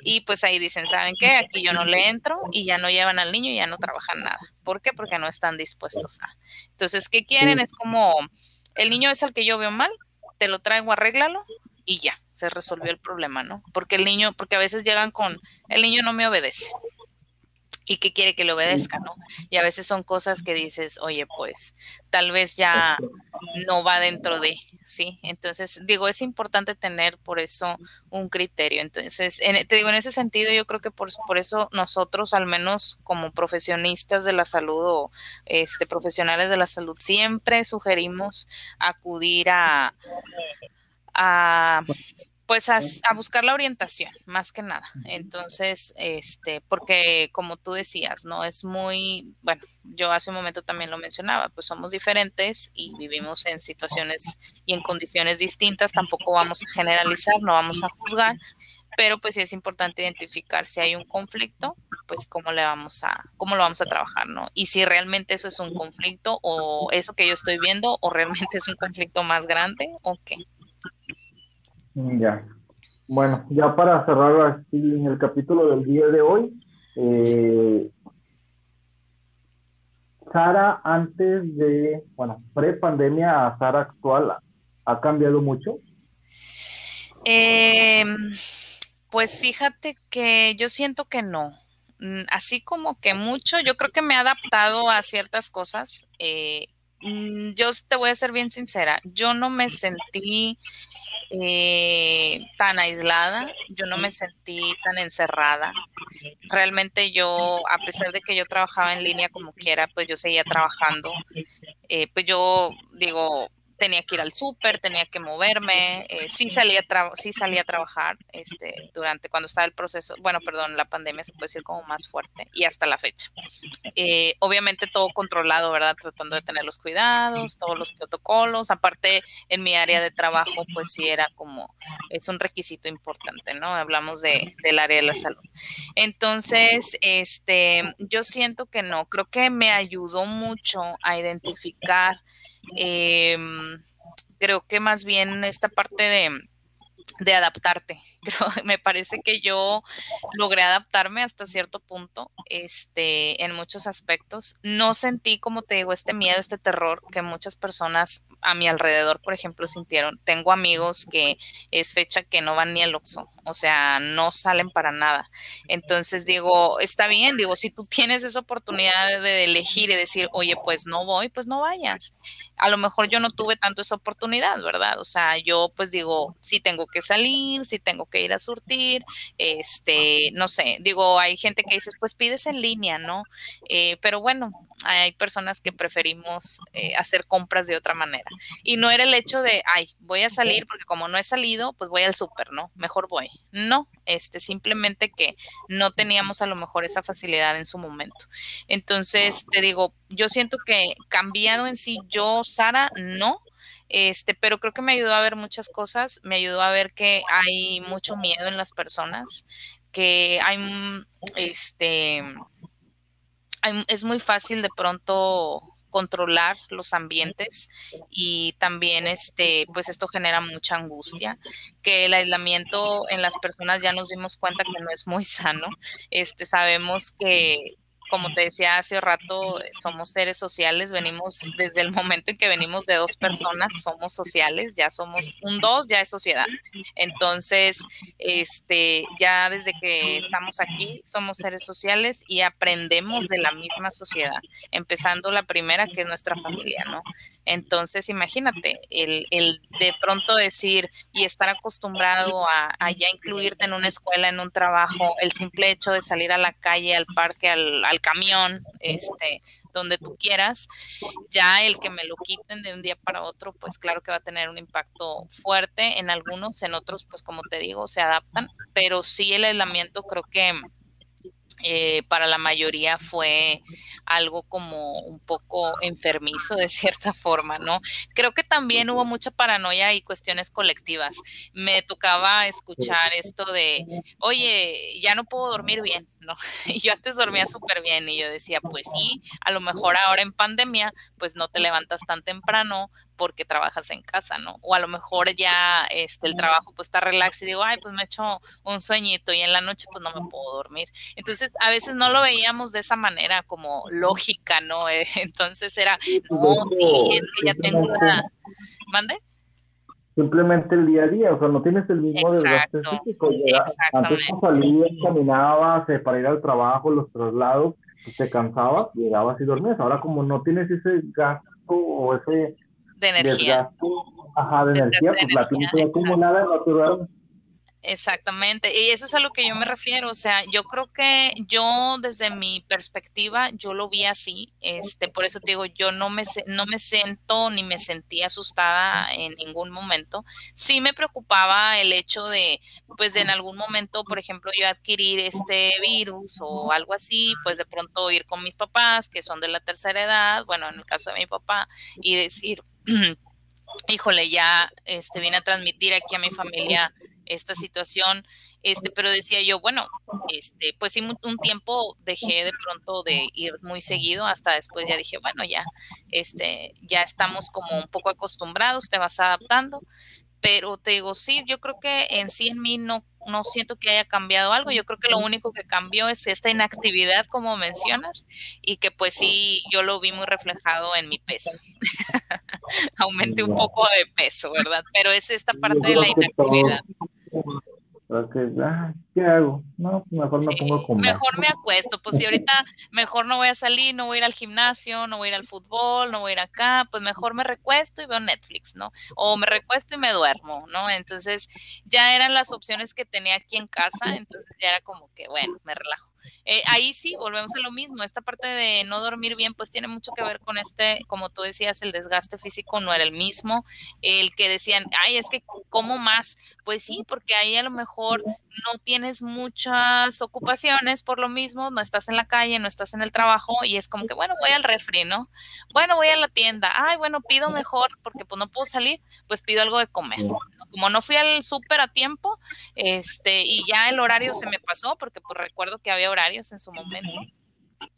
Y pues ahí dicen, ¿saben qué? Aquí yo no le entro y ya no llevan al niño y ya no trabajan nada. ¿Por qué? Porque no están dispuestos a. Entonces, ¿qué quieren? Es como, el niño es el que yo veo mal, te lo traigo, arréglalo y ya se resolvió el problema, ¿no? Porque el niño, porque a veces llegan con, el niño no me obedece. ¿Y qué quiere que le obedezca, no? Y a veces son cosas que dices, oye, pues tal vez ya no va dentro de, ¿sí? Entonces, digo, es importante tener por eso un criterio. Entonces, te digo, en ese sentido, yo creo que por, por eso nosotros, al menos como profesionistas de la salud o este, profesionales de la salud, siempre sugerimos acudir a, a pues a, buscar la orientación, más que nada. Entonces, este, porque como tú decías, ¿no? Es muy, bueno, yo hace un momento también lo mencionaba, pues somos diferentes y vivimos en situaciones y en condiciones distintas, tampoco vamos a generalizar, no vamos a juzgar, pero pues sí es importante identificar si hay un conflicto, pues cómo le vamos a, cómo lo vamos a trabajar, ¿no? Y si realmente eso es un conflicto o eso que yo estoy viendo o realmente es un conflicto más grande o qué. Ya. Bueno, ya para cerrar así el capítulo del día de hoy, eh, Sara antes de, bueno, pre-pandemia a Sara actual, ¿ha cambiado mucho? Em, pues fíjate que yo siento que no. Mm, así como que mucho, yo creo que me he adaptado a ciertas cosas. Eh, mm, yo te voy a ser bien sincera, yo no me sentí eh, tan aislada, yo no me sentí tan encerrada. Realmente yo, a pesar de que yo trabajaba en línea como quiera, pues yo seguía trabajando. Eh, pues yo digo, tenía que ir al súper, tenía que moverme, eh, sí, salía a sí salía a trabajar este, durante cuando estaba el proceso, bueno, perdón, la pandemia se puede decir como más fuerte y hasta la fecha. Eh, obviamente todo controlado, ¿verdad? Tratando de tener los cuidados, todos los protocolos, aparte en mi área de trabajo, pues sí era como, es un requisito importante, ¿no? Hablamos de, del área de la salud. Entonces, este, yo siento que no, creo que me ayudó mucho a identificar Em, creo que más bien esta parte de, adaptarte. Creo, me parece que yo logré adaptarme hasta cierto punto, este, en muchos aspectos. No sentí, como te digo, este miedo, este terror que muchas personas a mi alrededor, por ejemplo, sintieron. Tengo amigos que es fecha que no van ni al Oxxo, o sea, no salen para nada. Entonces digo, está bien, digo, si tú tienes esa oportunidad de elegir y decir, oye, pues no voy, pues no vayas. A lo mejor yo no tuve tanto esa oportunidad, ¿verdad? O sea, yo pues digo, si tengo que salir, si tengo que ir a surtir, este, no sé, digo, hay gente que dice, pues pides en línea, ¿no? Eh, pero bueno, hay personas que preferimos eh, hacer compras de otra manera. Y no era el hecho de, ay, voy a salir porque como no he salido, pues voy al súper, ¿no? Mejor voy. No, este, simplemente que no teníamos a lo mejor esa facilidad en su momento. Entonces, te digo, yo siento que cambiado en sí, yo, Sara, no, este, pero creo que me ayudó a ver muchas cosas, me ayudó a ver que hay mucho miedo en las personas, que hay, este, es muy fácil de pronto controlar los ambientes y también este pues esto genera mucha angustia que el aislamiento en las personas ya nos dimos cuenta que no es muy sano. Este sabemos que como te decía hace rato, somos seres sociales, venimos desde el momento en que venimos de dos personas, somos sociales, ya somos un dos, ya es sociedad. Entonces, este, ya desde que estamos aquí, somos seres sociales y aprendemos de la misma sociedad, empezando la primera, que es nuestra familia, ¿no? Entonces, imagínate, el, el de pronto decir y estar acostumbrado a, a, ya incluirte en una escuela, en un trabajo, el simple hecho de salir a la calle, al parque, al, al camión, este, donde tú quieras, ya el que me lo quiten de un día para otro, pues claro que va a tener un impacto fuerte. En algunos, en otros, pues como te digo, se adaptan, pero sí el aislamiento creo que eh, para la mayoría fue algo como un poco enfermizo de cierta forma, ¿no? Creo que también hubo mucha paranoia y cuestiones colectivas. Me tocaba escuchar esto de, oye, ya no puedo dormir bien, ¿no? Y yo antes dormía súper bien y yo decía, pues sí, a lo mejor ahora en pandemia, pues no te levantas tan temprano, porque trabajas en casa, ¿no? O a lo mejor ya este, el trabajo pues está relax y digo, ay, pues me echo un sueñito y en la noche pues no me puedo dormir. Entonces a veces no lo veíamos de esa manera como lógica, ¿no? entonces era, no, sí, es que ya tengo una... ¿Mande? Simplemente el día a día, o sea, no tienes el mismo desgaste físico. Antes salías, caminabas eh, para ir al trabajo, los traslados, pues, te cansabas, llegabas y dormías. Ahora como no tienes ese gasto o ese de energía. ajá, de, energía, pues la tienes acumulada natural. Exactamente, y eso es a lo que yo me refiero, o sea, yo creo que yo desde mi perspectiva, yo lo vi así, este, por eso te digo, yo no me, no me siento ni me sentí asustada en ningún momento, sí me preocupaba el hecho de, pues de en algún momento, por ejemplo, yo adquirir este virus o algo así, pues de pronto ir con mis papás, que son de la tercera edad, bueno, en el caso de mi papá, y decir, híjole, ya este, vine a transmitir aquí a mi familia esta situación, este, pero decía yo, bueno, este, pues sí, un tiempo dejé de pronto de ir muy seguido, hasta después ya dije, bueno, ya, este, ya estamos como un poco acostumbrados, te vas adaptando, pero te digo, sí, yo creo que en sí en mí no, no siento que haya cambiado algo, yo creo que lo único que cambió es esta inactividad, como mencionas, y que pues sí, yo lo vi muy reflejado en mi peso. Aumenté un poco de peso, ¿verdad? Pero es esta parte de la inactividad. ¿Qué hago? No, mejor me pongo a comer. Mejor me acuesto, pues si ahorita mejor no voy a salir, no voy a ir al gimnasio, no voy a ir al fútbol, no voy a ir acá, pues mejor me recuesto y veo Netflix, ¿no? O me recuesto y me duermo, ¿no? Entonces ya eran las opciones que tenía aquí en casa, entonces ya era como que, bueno, me relajo. Eh, ahí sí, volvemos a lo mismo. Esta parte de no dormir bien, pues tiene mucho que ver con este, como tú decías, el desgaste físico no era el mismo. El que decían, ay, es que, ¿cómo más? Pues sí, porque ahí a lo mejor no tienes muchas ocupaciones por lo mismo, no estás en la calle, no estás en el trabajo y es como que, bueno, voy al refri, ¿no? Bueno, voy a la tienda, ay, bueno, pido mejor porque pues no puedo salir, pues pido algo de comer. Como no fui al súper a tiempo, este, y ya el horario se me pasó porque pues recuerdo que había horarios en su momento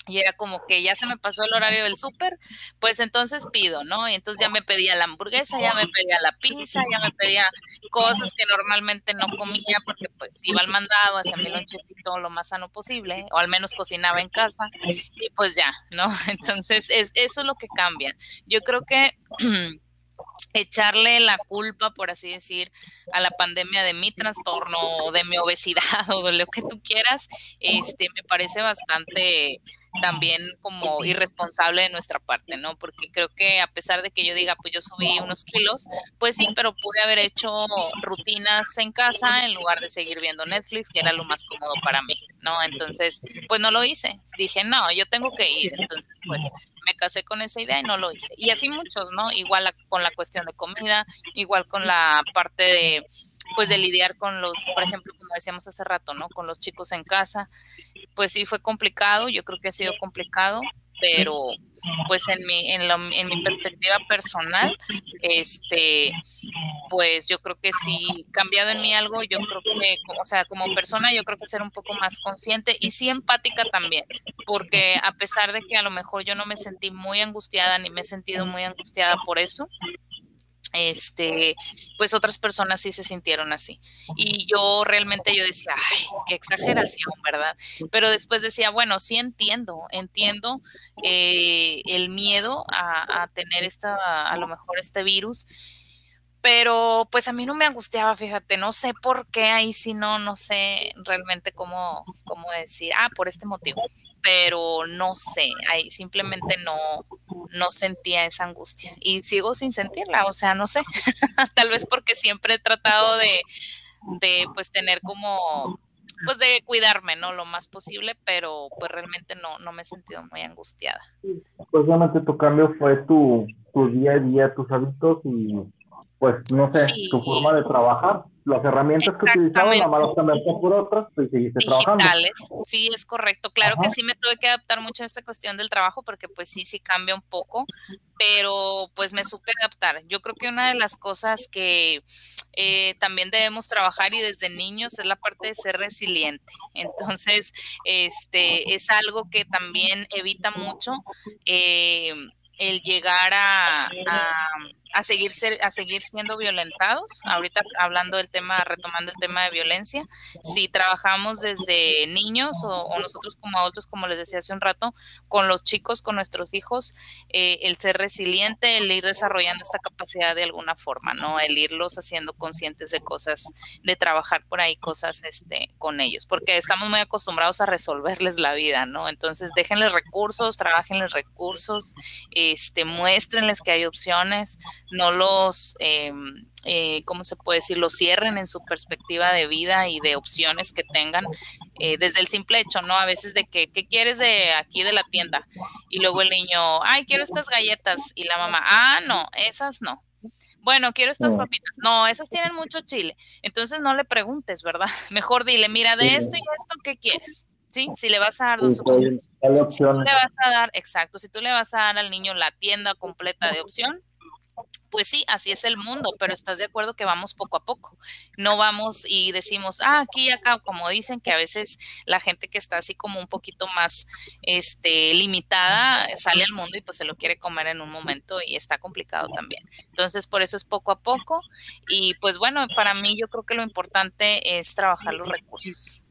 y era como que ya se me pasó el horario del súper, pues entonces pido, ¿no? Y entonces ya me pedía la hamburguesa, ya me pedía la pizza, ya me pedía cosas que normalmente no comía porque pues iba al mandado, hacía mi lonchecito lo más sano posible, o al menos cocinaba en casa, y pues ya, ¿no? Entonces es, eso es lo que cambia. Yo creo que echarle la culpa, por así decir, a la pandemia de mi trastorno o de mi obesidad o de lo que tú quieras, este, me parece bastante también como irresponsable de nuestra parte, ¿no? Porque creo que a pesar de que yo diga, pues yo subí unos kilos, pues sí, pero pude haber hecho rutinas en casa en lugar de seguir viendo Netflix, que era lo más cómodo para mí, ¿no? Entonces, pues no lo hice. Dije, no, yo tengo que ir. Entonces, pues me casé con esa idea y no lo hice. Y así muchos, ¿no? Igual con la cuestión de comida, igual con la parte de pues de lidiar con los, por ejemplo, como decíamos hace rato, ¿no? Con los chicos en casa, pues sí fue complicado, yo creo que ha sido complicado, pero pues en mi, en, en mi perspectiva personal, este, pues yo creo que sí, cambiado en mí algo, yo creo que, o sea, como persona, yo creo que ser un poco más consciente y sí empática también, porque a pesar de que a lo mejor yo no me sentí muy angustiada ni me he sentido muy angustiada por eso, este, pues otras personas sí se sintieron así. Y yo realmente yo decía, ay, qué exageración, ¿verdad? Pero después decía, bueno, sí entiendo, entiendo eh, el miedo a, a, tener esta, a lo mejor este virus pero pues a mí no me angustiaba, fíjate, no sé por qué ahí sí no, no sé realmente cómo, cómo decir, ah, por este motivo, pero no sé, ahí simplemente no, no sentía esa angustia y sigo sin sentirla, o sea, no sé, tal vez porque siempre he tratado de, de pues tener como pues de cuidarme, ¿no? Lo más posible, pero pues realmente no, no me he sentido muy angustiada. Pues obviamente tu cambio fue tu, tu día a día, tus hábitos y pues no sé, tu forma de trabajar, las herramientas que utilizabas, la más cambiaste por otras, pues seguiste Digitales, sí, es correcto. Claro que sí me tuve que adaptar mucho a esta cuestión del trabajo, porque pues sí, sí cambia un poco, pero pues me supe adaptar. Yo creo que una de las cosas que eh, también debemos trabajar y desde niños es la parte de ser resiliente. Entonces, este es algo que también evita mucho eh, el llegar a a seguir, ser, a seguir siendo violentados. Ahorita hablando del tema, retomando el tema de violencia, si trabajamos desde niños o, nosotros como adultos, como les decía hace un rato, con los chicos, con nuestros hijos, eh, el ser resiliente, el ir desarrollando esta capacidad de alguna forma, ¿no? El irlos haciendo conscientes de cosas, de trabajar por ahí cosas este, con ellos, porque estamos muy acostumbrados a resolverles la vida, ¿no? Entonces, déjenles recursos, trabajenles recursos, este, muéstrenles que hay opciones, no los, eh, eh, ¿cómo se puede decir?, los cierren en su perspectiva de vida y de opciones que tengan, eh, desde el simple hecho, ¿no? A veces de que, ¿qué quieres de aquí de la tienda? Y luego el niño, ay, quiero estas galletas. Y la mamá, ah, no, esas no. Bueno, quiero estas papitas. No, esas tienen mucho chile. Entonces no le preguntes, ¿verdad? Mejor dile, mira, de esto y esto, ¿qué quieres? ¿sí? Si le vas a dar dos opciones. Si tú le vas a dar, exacto, si tú le vas a dar al niño la tienda completa de opción, pues sí, así es el mundo, pero estás de acuerdo que vamos poco a poco. No vamos y decimos, ah, aquí y acá, como dicen que a veces la gente que está así como un poquito más este, limitada sale al mundo y pues se lo quiere comer en un momento y está complicado también. Entonces, por eso es poco a poco. Y pues bueno, para mí yo creo que lo importante es trabajar los recursos.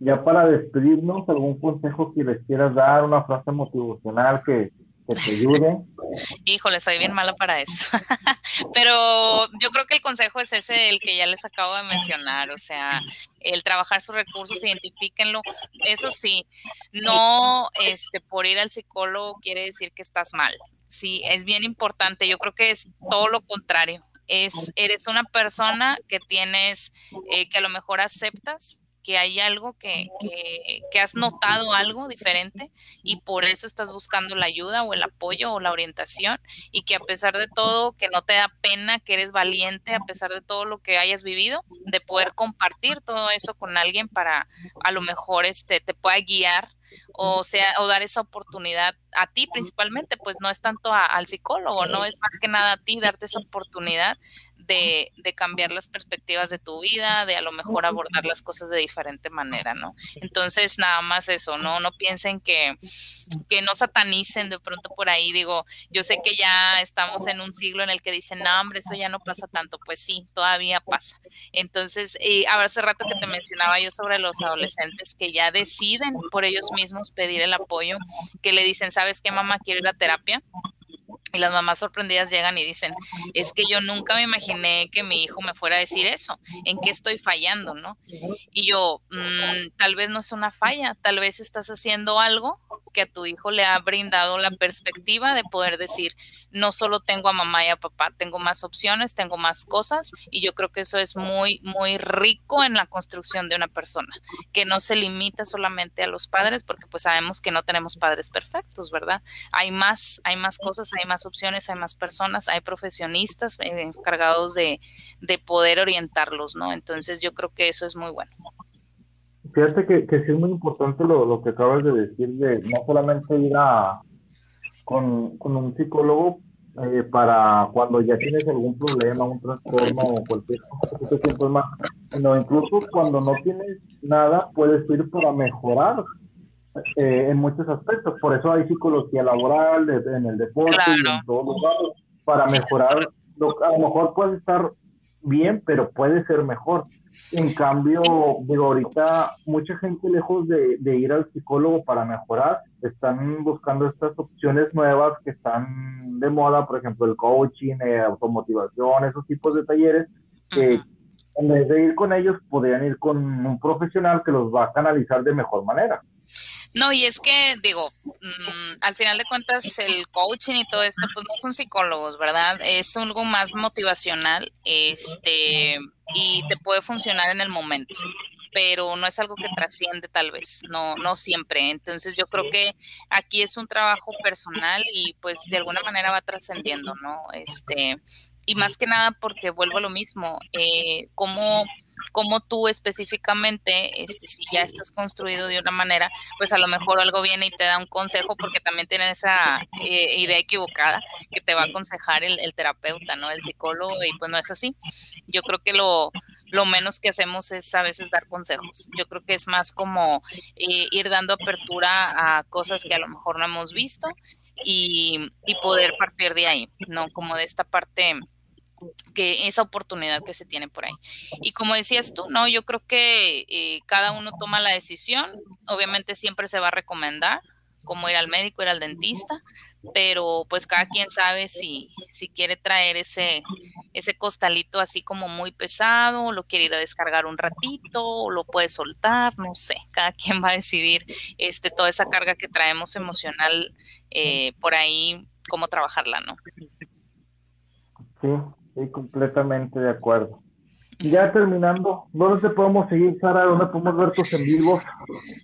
Ya para despedirnos, algún consejo que les quieras dar, una frase motivacional que que te ayude. Híjole, soy bien mala para eso. Pero yo creo que el consejo es ese, el que ya les acabo de mencionar, o sea, el trabajar sus recursos, identifíquenlo. Eso sí, no este por ir al psicólogo quiere decir que estás mal. Sí, es bien importante. Yo creo que es todo lo contrario. Es, eres una persona que tienes, eh, que a lo mejor aceptas que hay algo que, que, has notado algo diferente y por eso estás buscando la ayuda o el apoyo o la orientación y que a pesar de todo, que no te da pena, que eres valiente a pesar de todo lo que hayas vivido, de poder compartir todo eso con alguien para a lo mejor este te pueda guiar o sea, o dar esa oportunidad a ti principalmente, pues no es tanto al psicólogo, no es más que nada a ti darte esa oportunidad de, de, cambiar las perspectivas de tu vida, de a lo mejor abordar las cosas de diferente manera, ¿no? Entonces, nada más eso, ¿no? No piensen que, que no satanicen de pronto por ahí, digo, yo sé que ya estamos en un siglo en el que dicen, no, hombre, eso ya no pasa tanto, pues sí, todavía pasa. Entonces, y hace rato que te mencionaba yo sobre los adolescentes que ya deciden por ellos mismos pedir el apoyo, que le dicen, ¿sabes qué, mamá? Quiero ir a terapia y las mamás sorprendidas llegan y dicen, es que yo nunca me imaginé que mi hijo me fuera a decir eso, ¿en qué estoy fallando, no? Y yo, mm, tal vez no es una falla, tal vez estás haciendo algo que a tu hijo le ha brindado la perspectiva de poder decir, no solo tengo a mamá y a papá, tengo más opciones, tengo más cosas, y yo creo que eso es muy, muy rico en la construcción de una persona, que no se limita solamente a los padres, porque pues sabemos que no tenemos padres perfectos, ¿verdad? Hay más, hay más cosas, hay más opciones, hay más personas, hay profesionistas eh, encargados de, poder orientarlos, ¿no? Entonces yo creo que eso es muy bueno. Fíjate que, sí es muy importante lo, que acabas de decir, de no solamente ir a, con, un psicólogo, eh, para cuando ya tienes algún problema, un trastorno o cualquier cosa, más. No, incluso cuando no tienes nada, puedes ir para mejorar eh, en muchos aspectos. Por eso hay psicología laboral en el deporte y en todos los lados, para mejorar. a lo mejor puedes estar bien, pero puede ser mejor. En cambio, digo, ahorita mucha gente lejos de, ir al psicólogo para mejorar, están buscando estas opciones nuevas que están de moda, por ejemplo, el coaching, eh, automotivación, esos tipos de talleres, que en vez de ir con ellos, podrían ir con un profesional que los va a canalizar de mejor manera. No, y es que, digo, mm, al final de cuentas, el coaching y todo esto, pues no son psicólogos, ¿verdad? Es algo más motivacional, este, y te puede funcionar en el momento pero no es algo que trasciende tal vez, no, no siempre. Entonces yo creo que aquí es un trabajo personal y pues de alguna manera va trascendiendo, ¿no? Este, y más que nada porque vuelvo a lo mismo, eh, como, como tú específicamente, este, si ya estás construido de una manera, pues a lo mejor algo viene y te da un consejo porque también tienes esa eh, idea equivocada que te va a aconsejar el, terapeuta, ¿no? El psicólogo y pues no es así. Yo creo que lo, lo menos que hacemos es a veces dar consejos. Yo creo que es más como eh, ir dando apertura a cosas que a lo mejor no hemos visto y, poder partir de ahí, ¿no? Como de esta parte que esa oportunidad que se tiene por ahí. Y como decías tú, no, yo creo que eh, cada uno toma la decisión, obviamente siempre se va a recomendar como ir al médico, ir al dentista, pero pues cada quien sabe si, si quiere traer ese, ese costalito así como muy pesado, lo quiere ir a descargar un ratito, o lo puede soltar, no sé, cada quien va a decidir este, toda esa carga que traemos emocional eh, por ahí, cómo trabajarla, ¿no? Sí, Sí, completamente de acuerdo. Ya terminando, ¿dónde te podemos seguir, Sara? ¿Dónde podemos ver tus en vivos?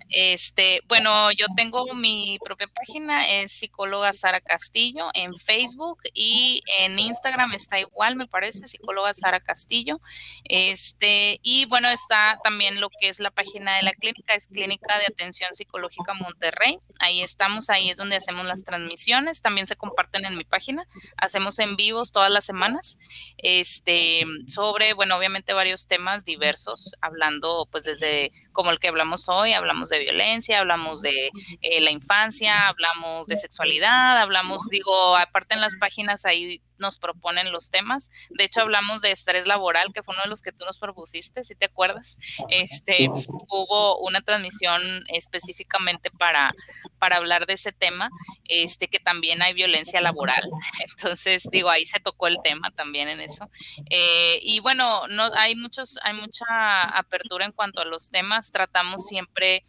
Este, bueno, yo tengo mi propia página, es psicóloga Sara Castillo en Facebook y en Instagram está igual, me parece, psicóloga Sara Castillo. Este, y bueno, está también lo que es la página de la clínica, es Clínica de Atención Psicológica Monterrey. Ahí estamos, ahí es donde hacemos las transmisiones, también se comparten en mi página. Hacemos en vivos todas las semanas. Este, sobre, bueno, obviamente varios temas diversos, hablando pues desde como el que hablamos hoy, hablamos de violencia, hablamos de eh, la infancia, hablamos de sexualidad, hablamos, digo, aparte en las páginas ahí nos proponen los temas. De hecho, hablamos de estrés laboral, que fue uno de los que tú nos propusiste, si te acuerdas. Este, hubo una transmisión específicamente para, para hablar de ese tema, este, que también hay violencia laboral. Entonces, digo, ahí se tocó el tema también en eso. Eh, y bueno, no, hay muchos, hay mucha apertura en cuanto a los temas. Tratamos siempre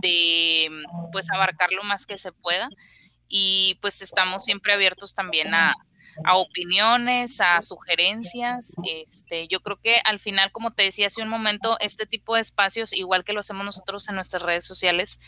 de pues abarcar lo más que se pueda y pues estamos siempre abiertos también a, a opiniones, a sugerencias. Este, yo creo que al final, como te decía hace un momento, este tipo de espacios, igual que lo hacemos nosotros en nuestras redes sociales,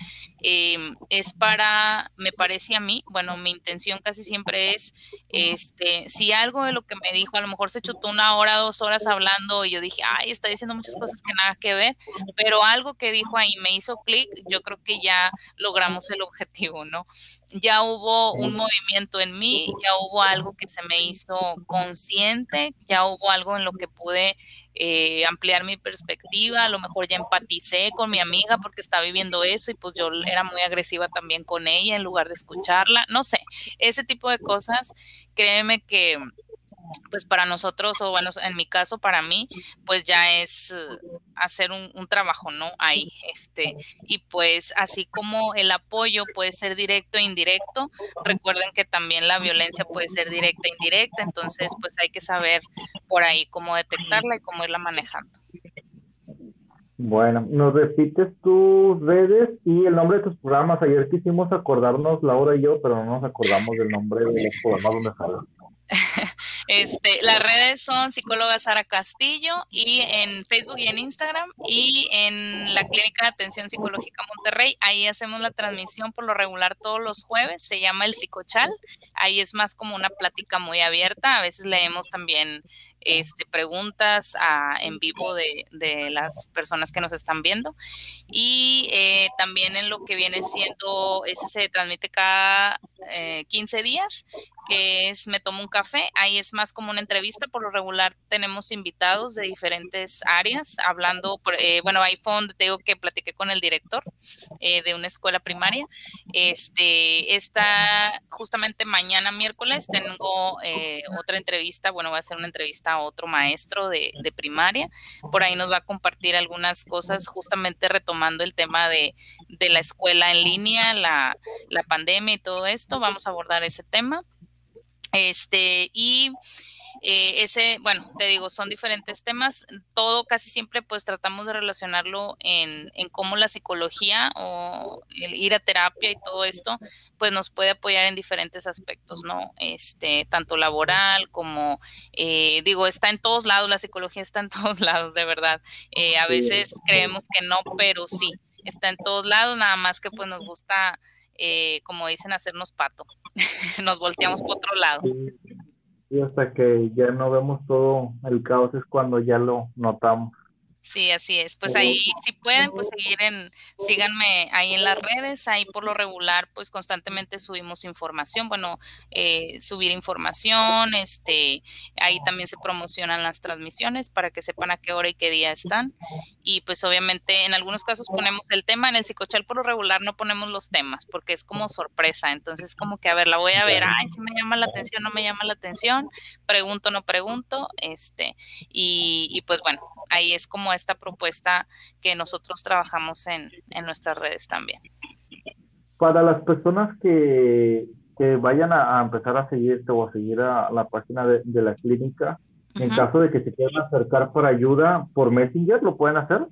em, es para, me parece a mí, bueno, mi intención casi siempre es, este, si algo de lo que me dijo, a lo mejor se chutó una hora, dos horas hablando y yo dije, ay, está diciendo muchas cosas que nada que ver, pero algo que dijo ahí me hizo clic, yo creo que ya logramos el objetivo, ¿no? Ya hubo un movimiento en mí, ya hubo algo que se me hizo consciente, ya hubo algo en lo que pude eh, ampliar mi perspectiva, a lo mejor ya empaticé con mi amiga porque está viviendo eso y pues yo era muy agresiva también con ella en lugar de escucharla, no sé, ese tipo de cosas, créeme que pues para nosotros, o bueno, en mi caso, para mí, pues ya es eh, hacer un, trabajo, ¿no? Ahí, este, y pues así como el apoyo puede ser directo e indirecto, recuerden que también la violencia puede ser directa e indirecta, entonces pues hay que saber por ahí cómo detectarla y cómo irla manejando. Bueno, nos repites tus redes y el nombre de tus programas. Ayer quisimos acordarnos, Laura y yo, pero no nos acordamos del nombre de los programas donde salen. Este, las redes son psicóloga Sara Castillo y en Facebook y en Instagram y en la Clínica de Atención Psicológica Monterrey. Ahí hacemos la transmisión por lo regular todos los jueves. Se llama el Psicochal. Ahí es más como una plática muy abierta. A veces leemos también este, preguntas en vivo de, las personas que nos están viendo. Y eh, también en lo que viene siendo, ese se transmite cada 15 eh, días que es Me tomo un café. Ahí es más como una entrevista. Por lo regular tenemos invitados de diferentes áreas hablando, eh, bueno, ahí fue donde tengo que platiqué con el director eh, de una escuela primaria. Este, esta, justamente mañana miércoles tengo eh, otra entrevista, bueno, voy a hacer una entrevista a otro maestro de, de primaria. Por ahí nos va a compartir algunas cosas justamente retomando el tema de, de la escuela en línea, la, la pandemia y todo esto. Vamos a abordar ese tema. Este, y eh, ese, bueno, te digo, son diferentes temas. Todo casi siempre pues tratamos de relacionarlo en, en cómo la psicología o el ir a terapia y todo esto pues nos puede apoyar en diferentes aspectos, ¿no? Este, tanto laboral como, eh, digo, está en todos lados, la psicología está en todos lados, de verdad. Eh, a veces creemos que no, pero sí, está en todos lados, nada más que pues nos gusta, como dicen, hacernos pato. nos volteamos por otro lado. Y hasta que ya no vemos todo el caos es cuando ya lo notamos. Sí, así es. Pues ahí, si pueden, pues seguir en, síganme ahí en las redes, ahí por lo regular, pues constantemente subimos información, bueno, eh, subir información, este, ahí también se promocionan las transmisiones para que sepan a qué hora y qué día están. Y pues obviamente en algunos casos ponemos el tema, en el psicochal por lo regular no ponemos los temas, porque es como sorpresa, entonces como que a ver, la voy a ver, ay, si me llama la atención, no me llama la atención, pregunto, no pregunto, este, y, y pues bueno, ahí es como esta propuesta que nosotros trabajamos en, en nuestras redes también. Para las personas que, que vayan a, empezar a seguirte o a seguir a la página de, de la clínica, en caso de que se quieran acercar por ayuda por Messenger, ¿lo pueden hacer?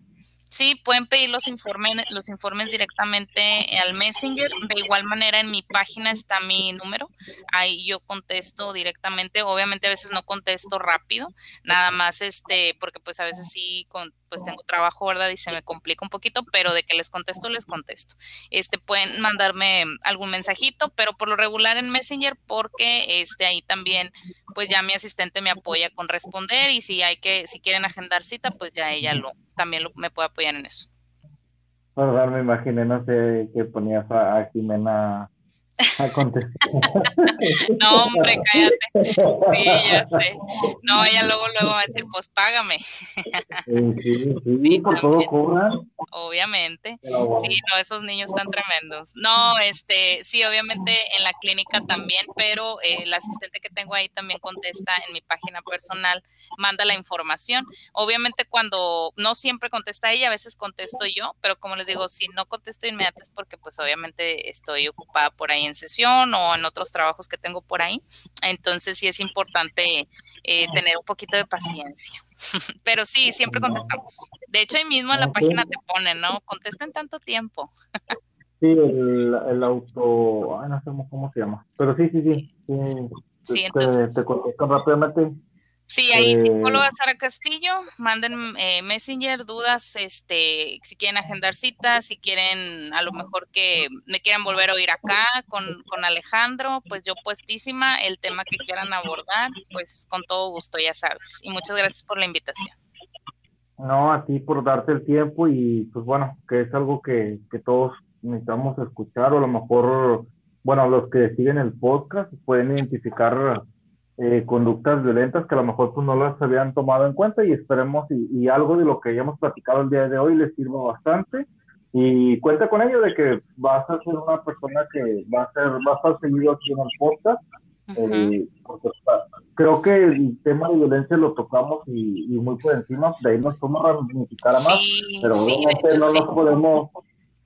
Sí, pueden pedir los informes, los informes directamente al Messenger. De igual manera, en mi página está mi número. Ahí yo contesto directamente. Obviamente a veces no contesto rápido, nada más este, porque pues a veces sí con, pues tengo trabajo, ¿verdad? Y se me complica un poquito, pero de que les contesto, les contesto. Este, pueden mandarme algún mensajito, pero por lo regular en Messenger, porque este, ahí también, pues ya mi asistente me apoya con responder y si hay que, si quieren agendar cita, pues ya ella lo, también lo, me puede apoyar en eso. Perdón, me imaginé, no sé, que ponías a Jimena no, hombre, cállate. Sí, ya sé. No, ella luego, luego va a decir, pues págame. Sí, sí, por todo cobran. Obviamente. Sí, no, esos niños están tremendos. No, este, sí, obviamente en la clínica también, pero eh, el asistente que tengo ahí también contesta en mi página personal, manda la información. Obviamente cuando no siempre contesta ella, a veces contesto yo, pero como les digo, si no contesto inmediato es porque pues obviamente estoy ocupada por ahí en sesión o en otros trabajos que tengo por ahí. Entonces sí es importante eh, tener un poquito de paciencia. Pero sí, siempre contestamos. De hecho, ahí mismo en la página te ponen, ¿no? Contesten tanto tiempo. Sí, el, auto, no sé cómo se llama, pero sí, sí, sí. Sí, entonces. Te, te rápidamente Sí, ahí eh, psicóloga Sara Castillo, manden eh, Messenger, dudas, este, si quieren agendar citas, si quieren a lo mejor que me quieran volver a oír acá con, con Alejandro, pues yo puestísima, el tema que quieran abordar, pues con todo gusto, ya sabes. Y muchas gracias por la invitación. No, a ti por darte el tiempo y pues bueno, que es algo que, que todos necesitamos escuchar o a lo mejor, bueno, los que siguen el podcast pueden identificar eh, conductas violentas que a lo mejor pues, no las habían tomado en cuenta y esperemos y, algo de lo que hayamos platicado el día de hoy les sirva bastante. Y cuenta con ello de que vas a ser una persona que va a ser va a estar seguido aquí en el podcast. Eh, creo que el tema de violencia lo tocamos y, muy por encima. De ahí nos podemos ramificar a más pero obviamente no nos podemos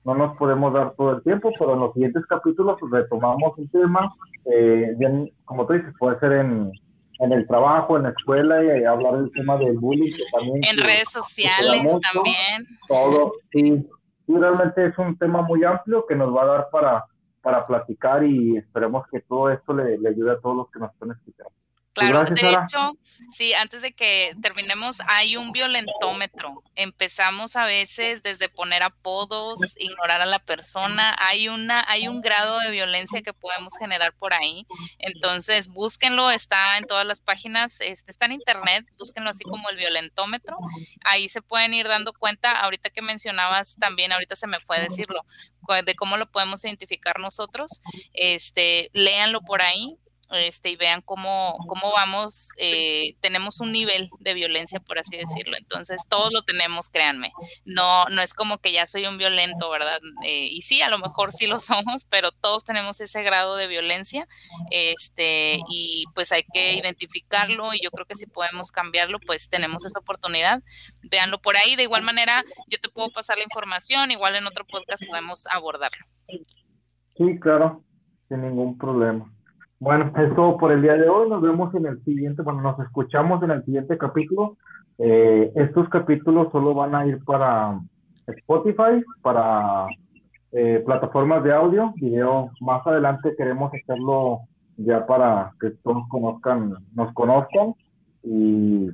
no nos podemos dar todo el tiempo, pero en los siguientes capítulos retomamos un tema, eh, bien, como tú dices, puede ser en, en el trabajo, en la escuela y hablar del tema del bullying. también, en redes sociales también. Todo, sí, sí, realmente es un tema muy amplio que nos va a dar para, para platicar y esperemos que todo esto le, le ayude a todos los que nos están escuchando. Claro, de hecho, sí, antes de que terminemos, hay un violentómetro. Empezamos a veces desde poner apodos, ignorar a la persona. Hay una, hay un grado de violencia que podemos generar por ahí. Entonces, búsquenlo, está en todas las páginas, este, está en internet, búsquenlo así como el violentómetro. Ahí se pueden ir dando cuenta. Ahorita que mencionabas también, ahorita se me fue decirlo, de cómo lo podemos identificar nosotros. Este, léanlo por ahí este, y vean cómo, cómo vamos, eh, tenemos un nivel de violencia, por así decirlo. Entonces, todos lo tenemos, créanme. No, no es como que ya soy un violento, ¿verdad? Eh, y sí, a lo mejor sí lo somos, pero todos tenemos ese grado de violencia, este, y pues hay que identificarlo, y yo creo que si podemos cambiarlo, pues tenemos esa oportunidad. Véanlo por ahí. De igual manera, yo te puedo pasar la información, igual en otro podcast podemos abordarlo. Sí, claro, sin ningún problema. Bueno, es todo por el día de hoy. Nos vemos en el siguiente, bueno, nos escuchamos en el siguiente capítulo. Eh, estos capítulos solo van a ir para Spotify, para eh, plataformas de audio, video. Más adelante queremos hacerlo ya para que todos conozcan, nos conozcan y,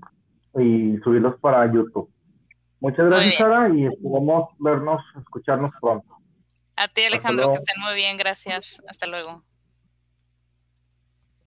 y subirlos para YouTube. Muchas gracias, Sara, y esperamos vernos, escucharnos pronto. A ti, Alejandro, que estén muy bien. Gracias. Hasta luego.